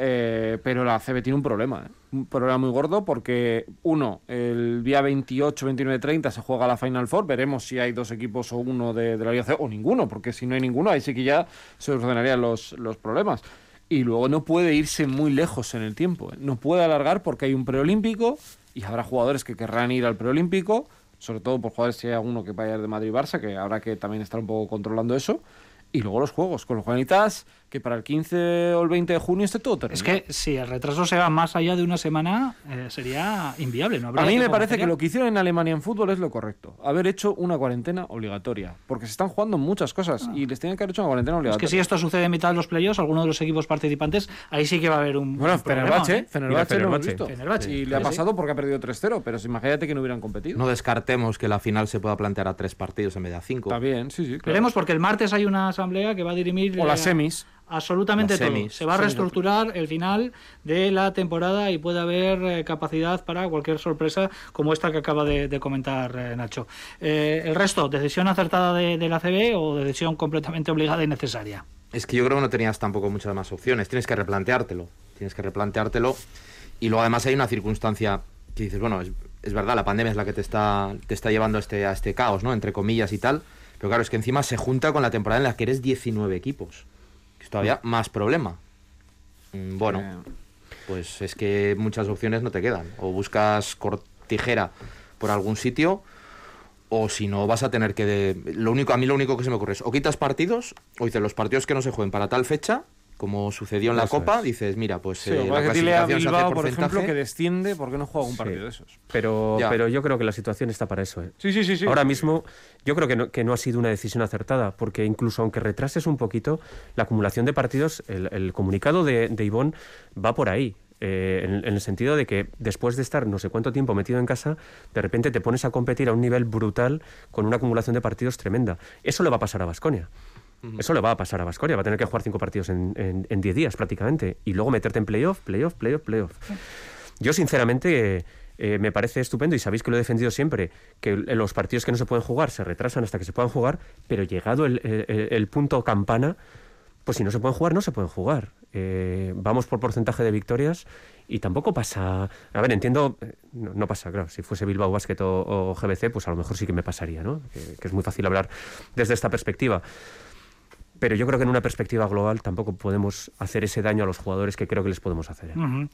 Eh, pero la CB tiene un problema, ¿eh? un problema muy gordo porque, uno, el día 28, 29, 30 se juega la Final Four, veremos si hay dos equipos o uno de, la Liga C o ninguno, porque si no hay ninguno, ahí sí que ya se ordenarían los, los problemas. Y luego no puede irse muy lejos en el tiempo, ¿eh? no puede alargar porque hay un preolímpico y habrá jugadores que querrán ir al preolímpico, sobre todo por jugadores si hay alguno que vaya de Madrid-Barça, que habrá que también estar un poco controlando eso. Y luego los juegos, con los Juanitas, que para el 15 o el 20 de junio esté todo terminado. Es que si el retraso se va más allá de una semana, eh, sería inviable. ¿no? A mí me parece que lo que hicieron en Alemania en fútbol es lo correcto. Haber hecho una cuarentena obligatoria. Porque se están jugando muchas cosas y les tienen que haber hecho una cuarentena Es obligatoria. que si esto sucede en mitad de los playoffs, alguno de los equipos participantes, ahí sí que va a haber un. Bueno, un problemón, Fenerbahce, ¿eh? Fenerbahce, Mira, lo hemos Fenerbahce. visto. Fenerbahce, Y le ha pasado porque ha perdido 3-0, pero imagínate que no hubieran competido. No descartemos que la final se pueda plantear a tres partidos en vez de a cinco. Está bien, sí, sí. claro. Veremos porque el martes hay una asamblea que va a dirimir. O las semis. Absolutamente todo. Se va a reestructurar el final de la temporada y puede haber eh, capacidad para cualquier sorpresa como esta que acaba de, de comentar eh, Nacho. Eh, el resto, decisión acertada de, de la CB o decisión completamente obligada y necesaria. Es que yo creo que no tenías tampoco muchas más opciones. Tienes que replanteártelo. Tienes que replanteártelo. Y luego además hay una circunstancia que dices, bueno, es, es verdad, la pandemia es la que te está, te está llevando a este, a este caos, ¿no? Entre comillas y tal. Pero claro, es que encima se junta con la temporada en la que eres 19 equipos. Es todavía más problema. Mm, Bueno, Eh, pues es que muchas opciones no te quedan. O buscas cortijera por algún sitio, o si no vas a tener que... de- Lo único, a mí lo único que se me ocurre es o quitas partidos, o dices los partidos que no se jueguen para tal fecha, como sucedió en la Eso Copa, es. dices, mira, pues Sí, eh, la que dile a Bilbao, por ejemplo, que desciende, ¿por qué no juega un partido Sí. de esos? Pero, Ya. pero yo creo que la situación está para eso. ¿eh? Sí, sí, sí, sí. Ahora mismo yo creo que no, que no ha sido una decisión acertada, porque incluso aunque retrases un poquito, la acumulación de partidos, el, el comunicado de, de Ivón va por ahí. eh, en, en el sentido de que después de estar no sé cuánto tiempo metido en casa, de repente te pones a competir a un nivel brutal con una acumulación de partidos tremenda. Eso le va a pasar a Basconia. Eso le va a pasar a Basconia. Va a tener que jugar cinco partidos en en- en diez días prácticamente. Y luego meterte en playoff, playoff, playoff, playoff. Yo, sinceramente, eh, me parece estupendo, y sabéis que lo he defendido siempre, que los partidos que no se pueden jugar se retrasan hasta que se puedan jugar, pero llegado el, el- el punto campana, pues si no se pueden jugar, no se pueden jugar. Eh, vamos por porcentaje de victorias y tampoco pasa... A ver, entiendo, eh, no, no pasa, claro, si fuese Bilbao Basket o, o GBC, pues a lo mejor sí que me pasaría, ¿no? Que, que es muy fácil hablar desde esta perspectiva. Pero yo creo que en una perspectiva global tampoco podemos hacer ese daño a los jugadores que creo que les podemos hacer. ¿eh?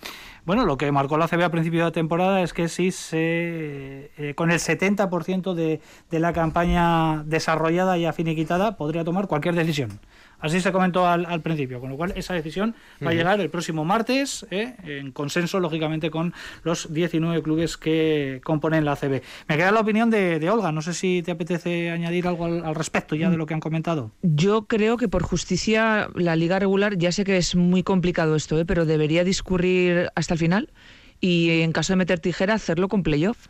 Bueno, lo que marcó la CB a principio de temporada es que sí se, eh, con el 70% de, de la campaña desarrollada y afiniquitada podría tomar cualquier decisión. Así se comentó al, al principio, con lo cual esa decisión va a llegar el próximo martes, eh, en consenso, lógicamente, con los 19 clubes que componen la CB. Me queda la opinión de, de Olga, no sé si te apetece añadir algo al, al respecto ya de lo que han comentado. Yo creo que por justicia la liga regular, ya sé que es muy complicado esto, ¿eh? pero debería discurrir hasta el final y en caso de meter tijera hacerlo con playoff.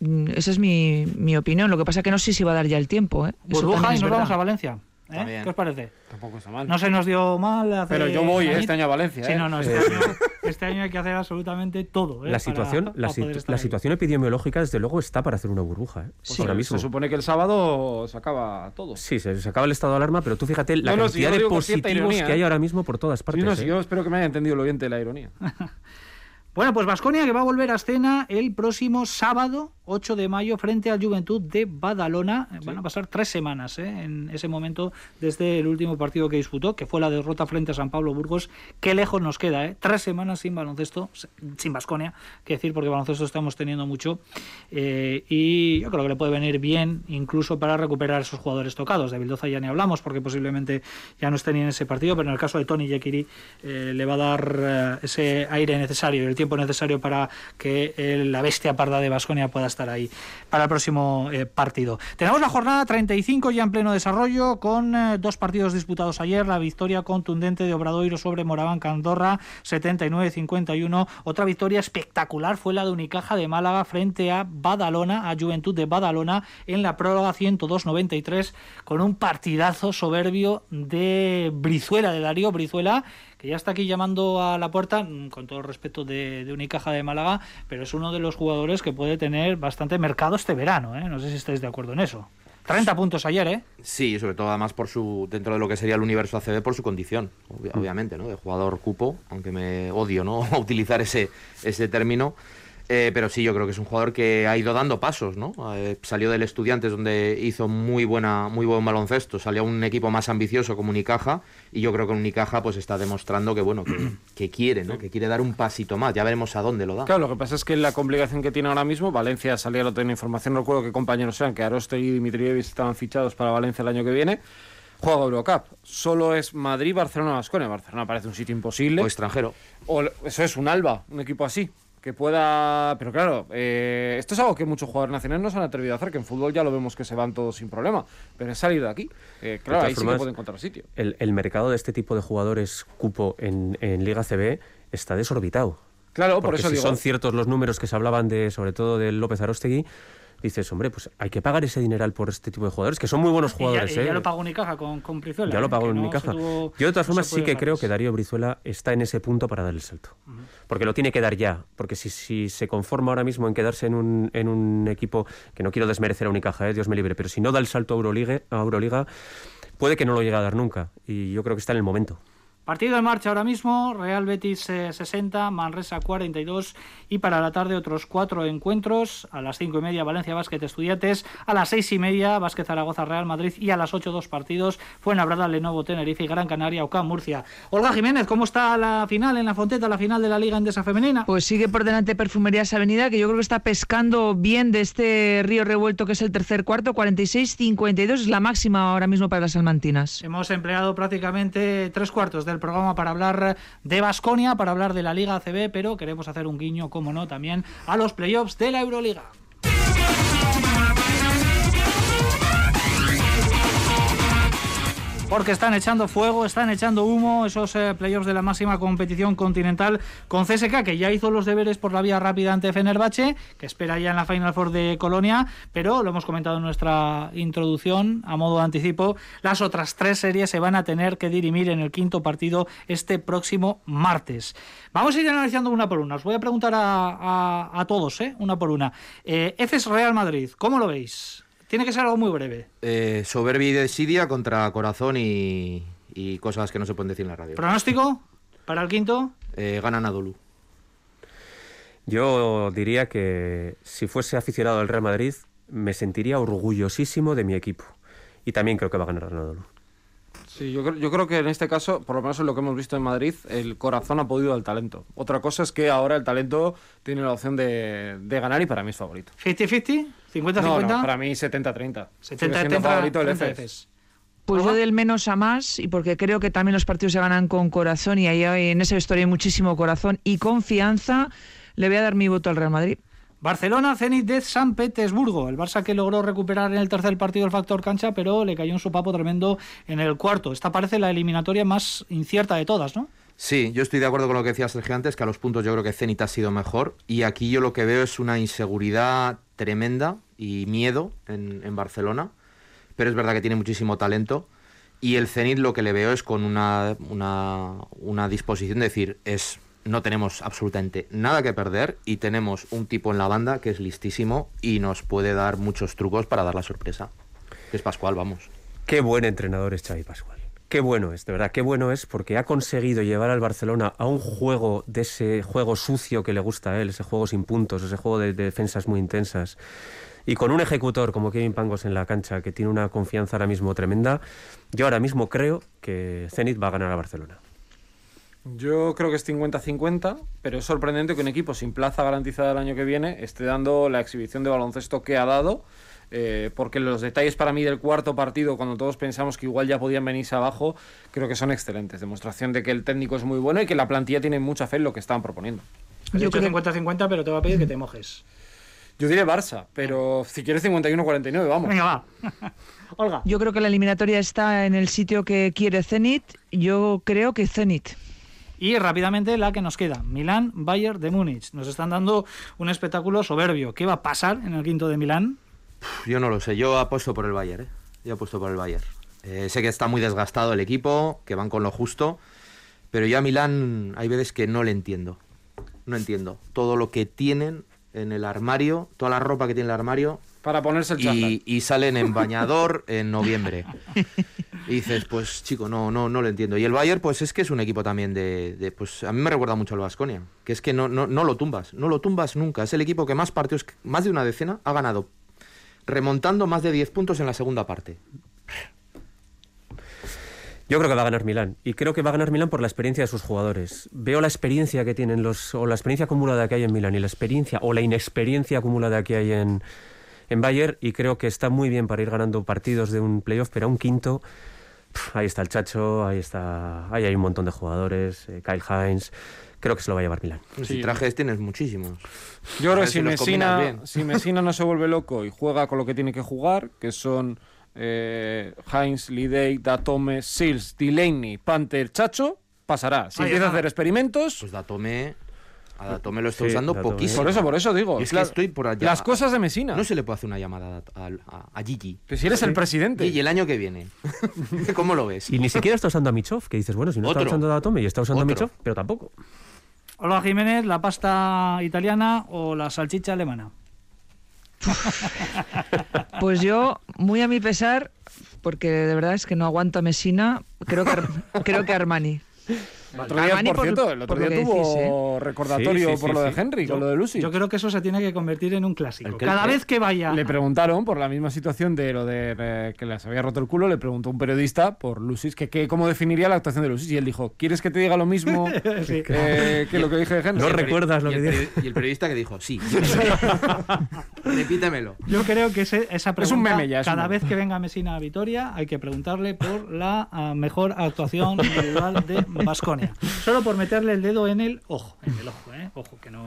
Mm, Esa es mi, mi opinión. Lo que pasa que no sé si va a dar ya el tiempo. ¿eh? Burbuja y es nos verdad. vamos a Valencia. ¿Eh? ¿Qué os parece? Tampoco está mal. No se nos dio mal. hace Pero yo voy eh, este año a Valencia. Sí, ¿eh? no, no, este, año, este año hay que hacer absolutamente todo. ¿eh? La para- situación, la, para situ- situación epidemiológica, desde luego, está para hacer una burbuja. ¿eh? Sí, Ahora mismo. Se supone que el sábado se acaba todo. Sí, se, se acaba el estado de alarma, pero tú fíjate la No, no, si yo cantidad de positivos ironía, que hay ahora mismo por todas Sí, partes. no, ¿eh? yo espero que me haya entendido el oyente de la ironía. Bueno, pues Vasconia que va a volver a escena el próximo sábado, 8 de mayo, frente al Juventud de Badalona. Eh, Van a pasar tres semanas ¿eh? en ese momento desde el último partido que disputó, que fue la derrota frente a San Pablo Burgos. Qué lejos nos queda, ¿eh? Tres semanas sin baloncesto, sin Vasconia, que decir, porque baloncesto estamos teniendo mucho. Eh, y yo creo que le puede venir bien, incluso para recuperar esos jugadores tocados. De Bildoza ya ni hablamos, porque posiblemente ya no esté ni en ese partido, pero en el caso de Tony Yekiri le va a dar ese aire necesario el tiempo necesario para que la bestia parda de Basconia pueda estar ahí para el próximo eh, partido. Tenemos la jornada 35 ya en pleno desarrollo con eh, dos partidos disputados ayer, la victoria contundente de Obradoiro sobre Moraván Candorra 79-51, otra victoria espectacular fue la de Unicaja de Málaga frente a Badalona, a Juventud de Badalona en la prórroga 102-93 con un partidazo soberbio de Brizuela, de Darío Brizuela que ya está aquí llamando a la puerta, mm, con todo el respeto de, de Unicaja de Málaga, pero es uno de los jugadores que puede tener bastante mercado este verano, ¿eh? No sé si estáis de acuerdo en eso. 30 puntos ayer, ¿eh? Sí, sobre todo además por su dentro de lo que sería el universo ACB por su condición, obvi- obviamente, ¿no? De jugador cupo, aunque me odio, ¿no? utilizar ese ese término. Eh, pero sí, yo creo que es un jugador que ha ido dando pasos, ¿no? Eh, salió del Estudiantes donde hizo muy buena, muy buen baloncesto, salió a un equipo más ambicioso como Unicaja y yo creo que Unicaja pues está demostrando que bueno, que, que quiere, ¿no? Que quiere dar un pasito más. Ya veremos a dónde lo da. Claro, lo que pasa es que la complicación que tiene ahora mismo, Valencia salía lo tenía información, no recuerdo qué compañeros sean, que Aroste y Dimitrievich estaban fichados para Valencia el año que viene. Juega Eurocup. Solo es Madrid, Barcelona, Vasconia. Barcelona parece un sitio imposible. O extranjero. O eso es un Alba, un equipo así. Que pueda. Pero claro, eh, esto es algo que muchos jugadores nacionales no se han atrevido a hacer, que en fútbol ya lo vemos que se van todos sin problema. Pero es salir de aquí. Eh, claro, ahí sí que puede encontrar sitio. El, el mercado de este tipo de jugadores cupo en, en Liga CB está desorbitado. Claro, por Porque eso si digo. son ciertos los números que se hablaban de, sobre todo de López Arostegui, dices, hombre, pues hay que pagar ese dineral por este tipo de jugadores, que son muy buenos Y ya, jugadores, y ya ¿eh? lo pagó Unicaja con, con Brizuela. Ya ¿eh? lo pagó Que en no mi se caja. tuvo- Yo de todas no formas sí que creo que Darío Brizuela está en ese punto para dar el salto. Porque lo tiene que dar ya. Porque si, si se conforma ahora mismo en quedarse en un, en un equipo, que no quiero desmerecer a Unicaja, ¿eh? Dios me libre, pero si no da el salto a Euroliga, a Euroliga, puede que no lo llegue a dar nunca. Y yo creo que está en el momento. Partido en marcha ahora mismo, Real Betis eh, 60, Manresa 42 y para la tarde otros cuatro encuentros, a las cinco y media Valencia Básquet Estudiantes, a las seis y media Básquet Zaragoza Real Madrid y a las ocho dos partidos Fuenlabrada Lenovo Tenerife y Gran Canaria Ocam Murcia. Olga Jiménez, ¿cómo está la final en la Fonteta, la final de la Liga Endesa Femenina? Pues sigue por delante Perfumerías Avenida, que yo creo que está pescando bien de este río revuelto que es el tercer cuarto, 46-52 es la máxima ahora mismo para las salmantinas. Hemos empleado prácticamente tres cuartos de del programa para hablar de Basconia, para hablar de la Liga ACB, pero queremos hacer un guiño, como no, también a los playoffs de la Euroliga. Porque están echando fuego, están echando humo esos eh, playoffs de la máxima competición continental con CSK, que ya hizo los deberes por la vía rápida ante Fenerbahce, que espera ya en la Final Four de Colonia, pero lo hemos comentado en nuestra introducción, a modo de anticipo, las otras tres series se van a tener que dirimir en el quinto partido este próximo martes. Vamos a ir analizando una por una. Os voy a preguntar a, todos, ¿eh? una por una. Eh, EFES Real Madrid, ¿cómo lo veis? Tiene que ser algo muy breve. Eh, soberbia y desidia contra corazón y, cosas que no se pueden decir en la radio. ¿Pronóstico para el quinto? Eh, ganan a Dolu. Yo diría que si fuese aficionado al Real Madrid, me sentiría orgullosísimo de mi equipo. Y también creo que va a ganar Anadolu. Sí, yo, yo creo que en este caso, por lo menos en lo que hemos visto en Madrid, el corazón ha podido al talento. Otra cosa es que ahora el talento tiene la opción de, de ganar y para mí es favorito. ¿50-50? ¿50-50? No, no, para mí 70-30. 70-30 favorito el FS. Pues yo del menos a más, y porque creo que también los partidos se ganan con corazón, y ahí hay, en esa historia hay muchísimo corazón y confianza, le voy a dar mi voto al Real Madrid. Barcelona, Zenit de San Petersburgo. El Barça que logró recuperar en el tercer partido el factor cancha, pero le cayó un sopapo tremendo en el cuarto. Esta parece la eliminatoria más incierta de todas, ¿no? Sí, yo estoy de acuerdo con lo que decía Sergio antes, que a los puntos yo creo que Zenit ha sido mejor. Y aquí yo lo que veo es una inseguridad tremenda y miedo en, Barcelona. Pero es verdad que tiene muchísimo talento. Y el Zenit lo que le veo es con una, una, una disposición de decir, es no tenemos absolutamente nada que perder y tenemos un tipo en la banda que es listísimo y nos puede dar muchos trucos para dar la sorpresa. es Pascual, vamos. Qué buen entrenador es Xavi Pascual. Qué bueno es, de verdad, qué bueno es porque ha conseguido llevar al Barcelona a un juego de ese juego sucio que le gusta a él, ese juego sin puntos, ese juego de, defensas muy intensas. Y con un ejecutor como Kevin Pangos en la cancha, que tiene una confianza ahora mismo tremenda, yo ahora mismo creo que Zenit va a ganar a Barcelona. Yo creo que es 50-50, pero es sorprendente que un equipo sin plaza garantizada el año que viene esté dando la exhibición de baloncesto que ha dado. Eh, porque los detalles para mí del cuarto partido, cuando todos pensamos que igual ya podían venirse abajo, creo que son excelentes. Demostración de que el técnico es muy bueno y que la plantilla tiene mucha fe en lo que estaban proponiendo. Yo creo 50-50, pero te va a pedir que te mojes. Yo diré Barça, pero si quieres 51-49, vamos. Venga, va. Olga. Yo creo que la eliminatoria está en el sitio que quiere Zenit. Yo creo que Zenit. Y rápidamente la que nos queda, Milán, Bayern de Múnich. Nos están dando un espectáculo soberbio. ¿Qué va a pasar en el quinto de Milán? Yo no lo sé, yo apuesto por el Bayern. ¿eh? Yo apuesto por el Bayern. Eh, sé que está muy desgastado el equipo, que van con lo justo, pero yo a Milán hay veces que no le entiendo. No entiendo. Todo lo que tienen en el armario, toda la ropa que tiene el armario. Para ponerse el y, y salen en bañador en noviembre. Y dices, pues chico, no, no, no lo entiendo. Y el Bayern, pues es que es un equipo también de, pues a mí me recuerda mucho al Vasconia, que es que no, no, no lo tumbas, no lo tumbas nunca. Es el equipo que más partidos, más de una decena, ha ganado, remontando más de 10 puntos en la segunda parte. Yo creo que va a ganar Milán y creo que va a ganar Milán por la experiencia de sus jugadores. Veo la experiencia que tienen los o la experiencia acumulada que hay en Milán y la experiencia o la inexperiencia acumulada que hay en en Bayern y creo que está muy bien para ir ganando partidos de un playoff, pero a un quinto ahí está el Chacho, ahí está, ahí hay un montón de jugadores, eh, Kyle Hines. Creo que se lo va a llevar Milán. Si trajes tienes muchísimos. Yo creo que si, Messina, si Messina no se vuelve loco y juega con lo que tiene que jugar, que son eh, Hines, Lidey, Datome, Seals, Delaney, Panther, Chacho, pasará. Si empieza a hacer experimentos... Pues Datome a Datome lo está usando poquísimo. Por eso, por eso digo. es que estoy por allá. Las cosas de Mesina. No se le puede hacer una llamada a, a, Gigi. Pero si eres el presidente. Y el año que viene. ¿Cómo lo ves? Y ni siquiera está usando a Michov, que dices, bueno, si no está usando a Datome y está usando a Michov, pero tampoco. Hola Jiménez, ¿la pasta italiana o la salchicha alemana? Pues yo, muy a mi pesar, porque de verdad es que no aguanto a Messina, creo que, creo que Armani. El otro día, Cavani por, por- cierto, el otro día tuvo decís, ¿eh? recordatorio Sí, sí, por sí, lo de. Henry, con lo de Lucy. Yo creo que eso se tiene que convertir en un clásico. Cada vez que vaya. Le preguntaron por la misma situación de lo de eh, que les había roto el culo, le preguntó un periodista por Lucis que, que cómo definiría la actuación de Lucis y él dijo, ¿quieres que te diga lo mismo Sí. eh, que lo que dije de Henry? No Y el peri- recuerdas lo que dije. Y el periodista que dijo, sí. Repítemelo. Yo creo que ese- esa pregunta, Es un meme ya, es un cada vez que venga Mesina a Vitoria, hay que preguntarle por la ah, mejor actuación individual de Solo por meterle el dedo en el ojo. En el ojo, ¿eh? Ojo, que no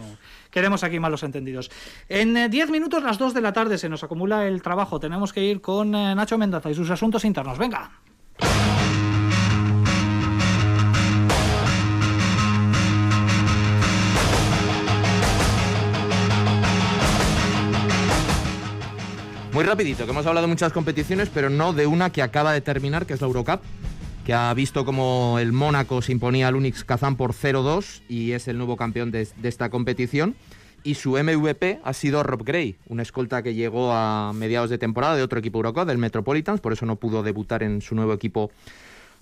queremos aquí malos entendidos. En eh, 10 minutos, las 2 de la tarde, se nos acumula el trabajo. Tenemos que ir con eh, Nacho Mendaza y sus asuntos internos. Venga. Muy rapidito, que hemos hablado de muchas competiciones, pero no de una que acaba de terminar, que es la Eurocup, que ha visto como el Mónaco se imponía al Unix Kazán por 0-2 y es el nuevo campeón de, esta competición. Y su MVP ha sido Rob Gray, un escolta que llegó a mediados de temporada de otro equipo Eurocup, del Metropolitans, por eso no pudo debutar en su nuevo equipo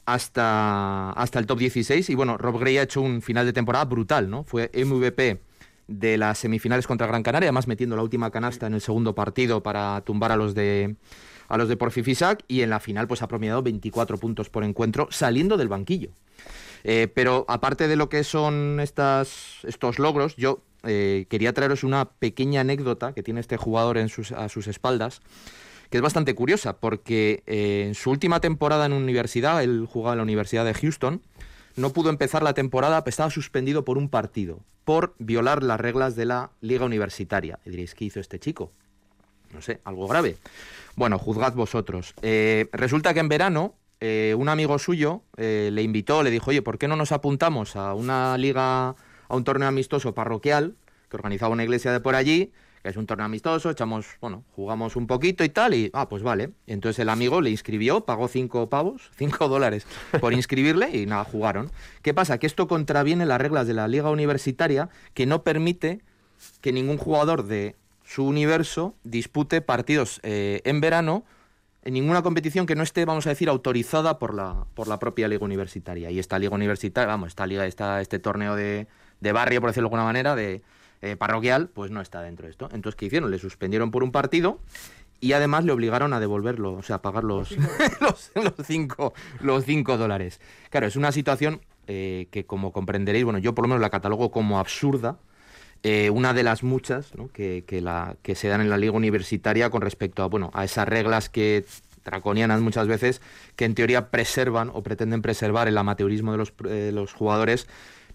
hasta, hasta el top 16. Y bueno, Rob Gray ha hecho un final de temporada brutal, ¿no? Fue MVP de las semifinales contra Gran Canaria, además metiendo la última canasta en el segundo partido para tumbar a los de a los de Porfi Fisac y en la final pues ha promediado 24 puntos por encuentro saliendo del banquillo. Eh, pero aparte de lo que son estas, estos logros, yo eh, quería traeros una pequeña anécdota que tiene este jugador en sus, a sus espaldas, que es bastante curiosa, porque eh, en su última temporada en universidad, él jugaba en la Universidad de Houston, no pudo empezar la temporada, pues estaba suspendido por un partido, por violar las reglas de la liga universitaria. Y diréis, ¿qué hizo este chico? No sé, algo grave. Bueno, juzgad vosotros. Eh, resulta que en verano eh, un amigo suyo eh, le invitó, le dijo, oye, ¿por qué no nos apuntamos a una liga, a un torneo amistoso parroquial que organizaba una iglesia de por allí? que es un torneo amistoso, echamos, bueno, jugamos un poquito y tal, y, ah, pues vale. Entonces el amigo le inscribió, pagó cinco pavos, cinco dólares por inscribirle y nada, jugaron. ¿Qué pasa? Que esto contraviene las reglas de la liga universitaria que no permite que ningún jugador de su universo dispute partidos eh, en verano en ninguna competición que no esté, vamos a decir, autorizada por la, por la propia liga universitaria. Y esta liga universitaria, vamos, esta liga, esta, este torneo de, de barrio, por decirlo de alguna manera, de eh, parroquial, pues no está dentro de esto. Entonces, ¿qué hicieron? Le suspendieron por un partido y además le obligaron a devolverlo, o sea, a pagar los, los, los cinco, los cinco dólares. Claro, es una situación eh, que, como comprenderéis, bueno, yo por lo menos la catalogo como absurda, eh, una de las muchas que, la, que se dan en la liga universitaria con respecto a, bueno, a esas reglas que draconianas muchas veces que en teoría preservan o pretenden preservar el amateurismo de los, eh, los jugadores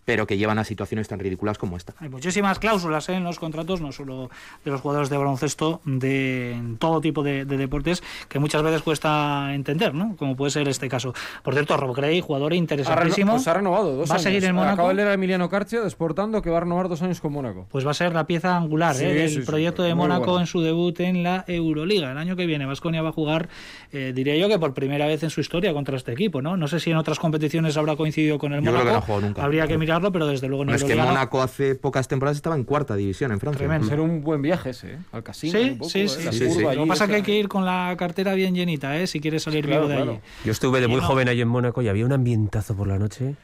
pero que llevan a situaciones tan ridículas como esta. Hay muchísimas cláusulas ¿eh? en los contratos, no solo de los jugadores de baloncesto, de todo tipo de, de, deportes, que muchas veces cuesta entender, ¿no? Como puede ser este caso. Por cierto, Rob Gray, jugador interesantísimo. Ha, pues ha renovado dos va años. a seguir en Mónaco. Acaba de leer a Emiliano Carcio desportando que va a renovar dos años con Mónaco. Pues va a ser la pieza angular sí, ¿eh? del sí, proyecto sí, de Mónaco bueno. en su debut en la Euroliga. El año que viene, Vasconia va a jugar, eh, diría yo que por primera vez en su historia contra este equipo, ¿no? No sé si en otras competiciones habrá coincidido con el Mónaco. Creo que no ha jugado nunca. Habría que mirarlo, pero desde luego no, en Es que Mónaco hace pocas temporadas estaba en cuarta división en Francia. Tremendo. Ser un buen viaje ese, ¿eh? Al casino. Sí, un poco, sí, ¿eh? sí. Sí, curva sí. allí, Lo que pasa es que hay que ir con la cartera bien llenita, ¿eh? Si quieres salir Claro, vivo de claro. allí. Yo estuve de Y muy no- joven ahí en Mónaco y había un ambientazo por la noche.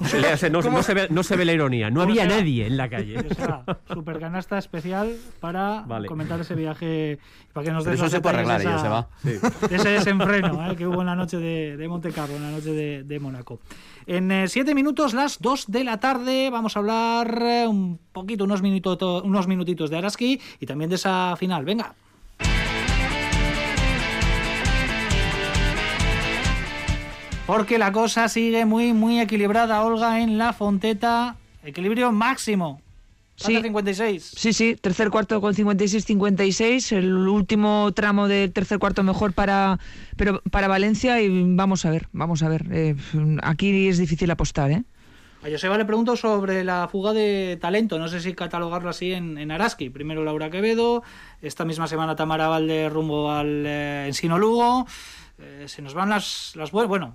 No, no se ve, no se ve la ironía, no ¿Cómo había será? nadie en la calle. O sea, super canasta especial para Vale. comentar ese viaje para que nos Pero des eso se puede arreglar, esa- se va. de ese desenfreno ¿eh? que hubo en la noche de, de Monte Carlo, en la noche de, de Mónaco. En eh, siete minutos, las dos de la tarde, vamos a hablar eh, un poquito, unos, minuto, unos minutitos de Araski y también de esa final. Venga. Porque la cosa sigue muy, muy equilibrada, Olga, en la Fonteta. Equilibrio máximo. Sí. Falta 56. Sí, sí, tercer cuarto con 56-56, el último tramo del tercer cuarto mejor para, pero para Valencia y vamos a ver, vamos a ver. eh, aquí es difícil apostar, ¿eh? A Joseba le pregunto sobre la fuga de talento, no sé si catalogarlo así en, en Araski. Primero Laura Quevedo, esta misma semana Tamara Valde rumbo al eh, Ensino Lugo. Eh, se nos van las, las buenas, bueno,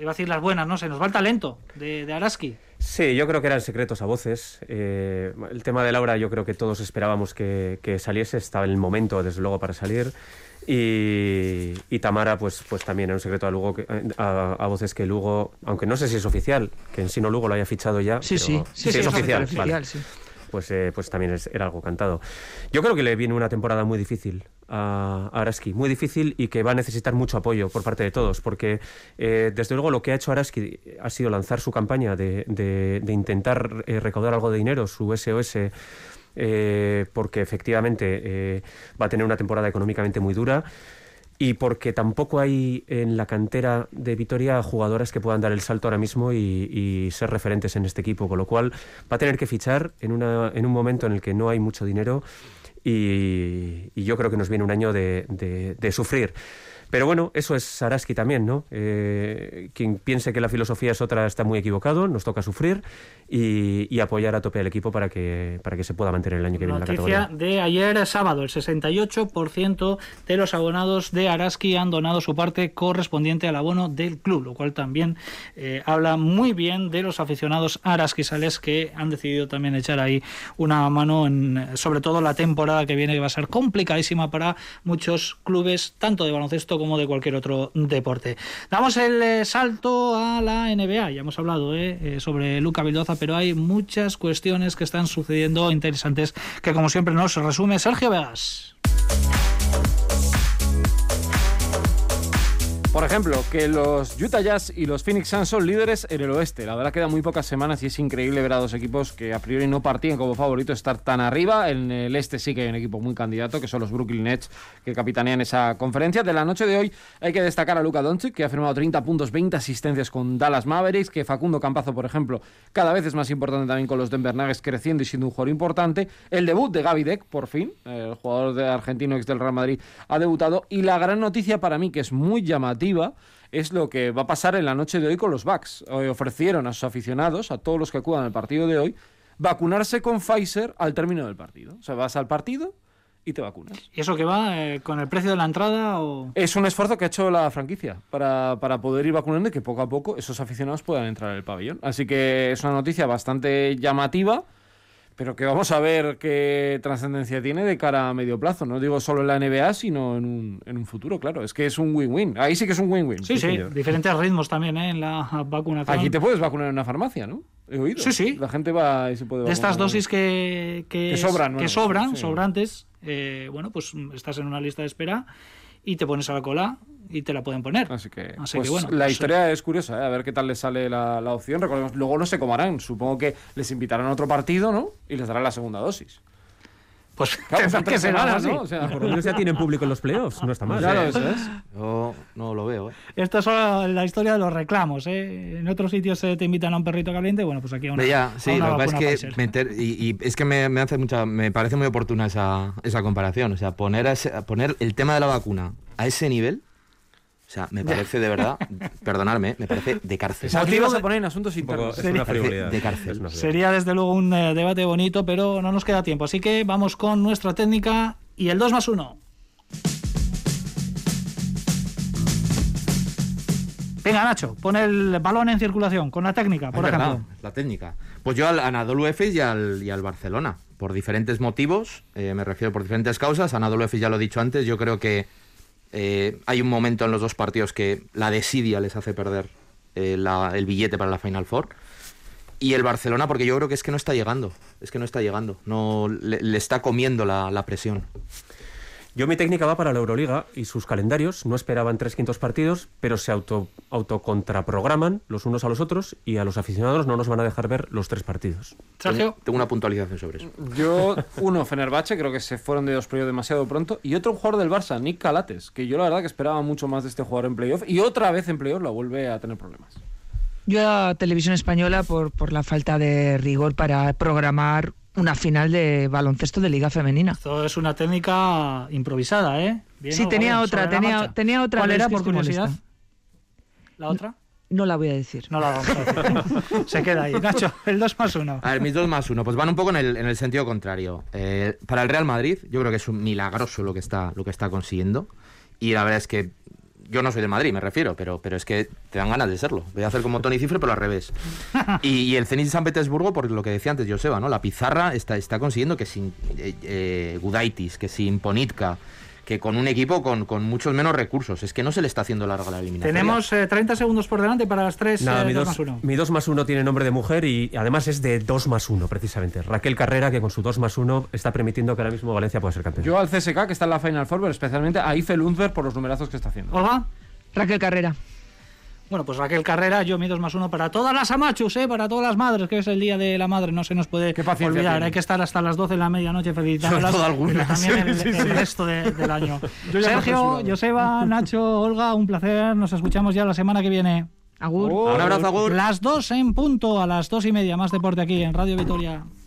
iba a decir las buenas, ¿no? Se nos va el talento de, de Araski. Sí, yo creo que eran secretos a voces. Eh, el tema de Laura yo creo que todos esperábamos que, que saliese, estaba en el momento desde luego para salir. Y, Y Tamara, pues, pues también era un secreto a Lugo, que- a, a voces que Lugo, aunque no sé si es oficial, que en sí no Lugo lo haya fichado ya. Sí, pero- sí, sí, sí, es oficial. oficial, vale. sí. Pues, eh, pues también es- era algo cantado. Yo creo que le viene una temporada muy difícil a, Araski, muy difícil y que va a necesitar mucho apoyo por parte de todos, porque eh, desde luego lo que ha hecho Araski ha sido lanzar su campaña de, de- de intentar eh, recaudar algo de dinero, su SOS, eh, porque efectivamente eh, va a tener una temporada económicamente muy dura y porque tampoco hay en la cantera de Vitoria jugadoras que puedan dar el salto ahora mismo y, ser referentes en este equipo, con lo cual va a tener que fichar en, una, en un momento en el que no hay mucho dinero y, yo creo que nos viene un año de- de sufrir. Pero bueno, eso es Saraski también, ¿no? Eh, quien piense que la filosofía es otra está muy equivocado, nos toca sufrir y, y apoyar a tope al equipo para que, para que se pueda mantener el año que viene en la Noticia categoría. de ayer sábado, el 68% de los abonados de Araski han donado su parte correspondiente al abono del club, lo cual también eh, habla muy bien de los aficionados arasquisales que han decidido también echar ahí una mano en sobre todo la temporada que viene que va a ser complicadísima para muchos clubes tanto de baloncesto como de cualquier otro deporte. Damos el eh, salto a la NBA, ya hemos hablado eh, eh, sobre Luca Vildoza, pero hay muchas cuestiones que están sucediendo interesantes que como siempre nos resume Sergio Vegas. Por ejemplo, que los Utah Jazz y los Phoenix Suns son líderes en el oeste. La verdad quedan muy pocas semanas y es increíble ver a dos equipos que a priori no partían como favoritos estar tan arriba. En el este sí que hay un equipo muy candidato, que son los Brooklyn Nets, que capitanean esa conferencia. De la noche de hoy hay que destacar a Luka Doncic, que ha firmado 30 puntos, 20 asistencias con Dallas Mavericks, que Facundo Campazo, por ejemplo, cada vez es más importante también con los Denver Nuggets creciendo y siendo un jugador importante. El debut de Gaby Deck, por fin, el jugador de argentino ex del Real Madrid, ha debutado. Y la gran noticia para mí, que es muy llamativa, es lo que va a pasar en la noche de hoy con los Bucks. Hoy ofrecieron a sus aficionados, a todos los que acudan al partido de hoy, vacunarse con Pfizer al término del partido. O sea, vas al partido y te vacunas. ¿Y eso que va eh, con el precio de la entrada o...? Es un esfuerzo que ha hecho la franquicia para, para poder ir vacunando y que poco a poco esos aficionados puedan entrar en el pabellón. Así que es una noticia bastante llamativa, pero que vamos a ver qué trascendencia tiene de cara a medio plazo. No digo solo en la NBA, sino en un, en un futuro, claro. Es que es un win-win. Ahí sí que es un win-win. Sí, sí, diferentes ritmos también ¿eh? en la vacunación. Aquí te puedes vacunar en una farmacia, ¿no? He oído. Sí, sí. La gente va y se puede de vacunar. estas dosis que, que, Que sobran, que sobran, Sí. sobrantes, eh, bueno, pues estás en una lista de espera y te pones a la cola y te la pueden poner. Así que, Así pues, que bueno, la pues, historia es curiosa, ¿eh? a ver qué tal les sale la, la opción. Recordemos, luego no sé cómo harán. Supongo que les invitarán a otro partido, ¿no? Y les darán la segunda dosis. Pues Claro, tendrá son que tres semanas, así. ¿no? O sea, Por lo menos ya tienen público en los playoffs, no está mal. claro, ¿eh? eso es. Yo no lo veo, ¿eh? Esto es solo la historia de los reclamos. ¿eh? En otros sitios eh, te invitan a un perrito caliente, bueno, pues aquí a una, Ya, a sí, una lo que pasa es que meter, y, y es que me, me hace mucha, me parece muy oportuna esa, esa comparación. O sea, poner, a ese- poner el tema de la vacuna a ese nivel, o sea, me parece de verdad, perdonadme, me parece de cárcel. Aquí vas a poner en asuntos Un poco- internos. es una frivolidad. de cárcel. Es una frivolidad. Sería desde luego un eh, debate bonito, pero no nos queda tiempo. Así que vamos con nuestra técnica y el 2 más 1. Venga, Nacho, pon el balón en circulación con la técnica, por Es verdad, la técnica. Pues yo al Anadolu Efes y al, y al Barcelona, por diferentes motivos, eh, me refiero por diferentes causas. Anadolu Efes ya lo he dicho antes, yo creo que eh, hay un momento en los dos partidos que la desidia les hace perder eh, el billete para la Final Four. Y el Barcelona, porque yo creo que es que no está llegando, es que no está llegando, no le, está comiendo la presión. Yo mi técnica va para la Euroliga y sus calendarios. No esperaban tres quintos partidos, pero se auto, autocontraprograman los unos a los otros y a los aficionados no nos van a dejar ver los tres partidos. Sergio, Tengo, una puntualización sobre eso. Yo, uno, Fenerbahce, creo que se fueron de dos playoffs demasiado pronto. Y otro jugador del Barça, Nick Calates, que yo la verdad que esperaba mucho más de este jugador en playoff. Y otra vez en playoff lo vuelve a tener problemas. Yo a Televisión Española por, por la falta de rigor para programar una final de baloncesto de Liga Femenina. esto es una técnica improvisada, ¿eh? Bien, Sí, ¿no? tenía otra, tenía- tenía otra, ¿Cuál era, por curiosidad? ¿La otra? No la voy a decir. No la vamos a decir. Se queda ahí. Nacho, el 2 más 1. A ver, mis dos más uno, pues van un poco en el, en el sentido contrario. Eh, para el Real Madrid, yo creo que es un milagroso lo que está, lo que está consiguiendo. Y la verdad es que yo no soy de Madrid, me refiero, pero, pero es que te dan ganas de serlo. Voy a hacer como Tony Cifre, pero al revés. Y, el Zenit de San Petersburgo, por lo que decía antes Joseba, ¿no? La pizarra está, está consiguiendo que sin eh, eh, Gudaitis, que sin Ponitka, que con un equipo con, con muchos menos recursos. Es que no se le está haciendo larga la eliminatoria. Tenemos eh, 30 segundos por delante para las 3 Nada, mi, 2 dos, más 1. mi 2 más 1 tiene nombre de mujer y además es de 2 más 1, precisamente. Raquel Carrera, que con su 2 más 1 está permitiendo que ahora mismo Valencia pueda ser campeón. Yo al CSK, que está en la Final Four, pero especialmente a Ife Lundberg por los numerazos que está haciendo. Olga. Raquel Carrera. Bueno, pues Raquel Carrera, yo mi 2 más 1 para todas las amachus, ¿eh? para todas las madres, que es el día de la madre, no se nos puede olvidar. tiene. Hay que estar hasta las 12 de la medianoche felicitándolas. También el, Sí, sí, el sí. resto de- del año. Sergio. Joseba, Nacho, Olga, un placer. Nos escuchamos ya la semana que viene. Agur. Oh. Un abrazo, Agur. Las 2 en punto, a las 2 y media. Más deporte aquí en Radio Vitoria.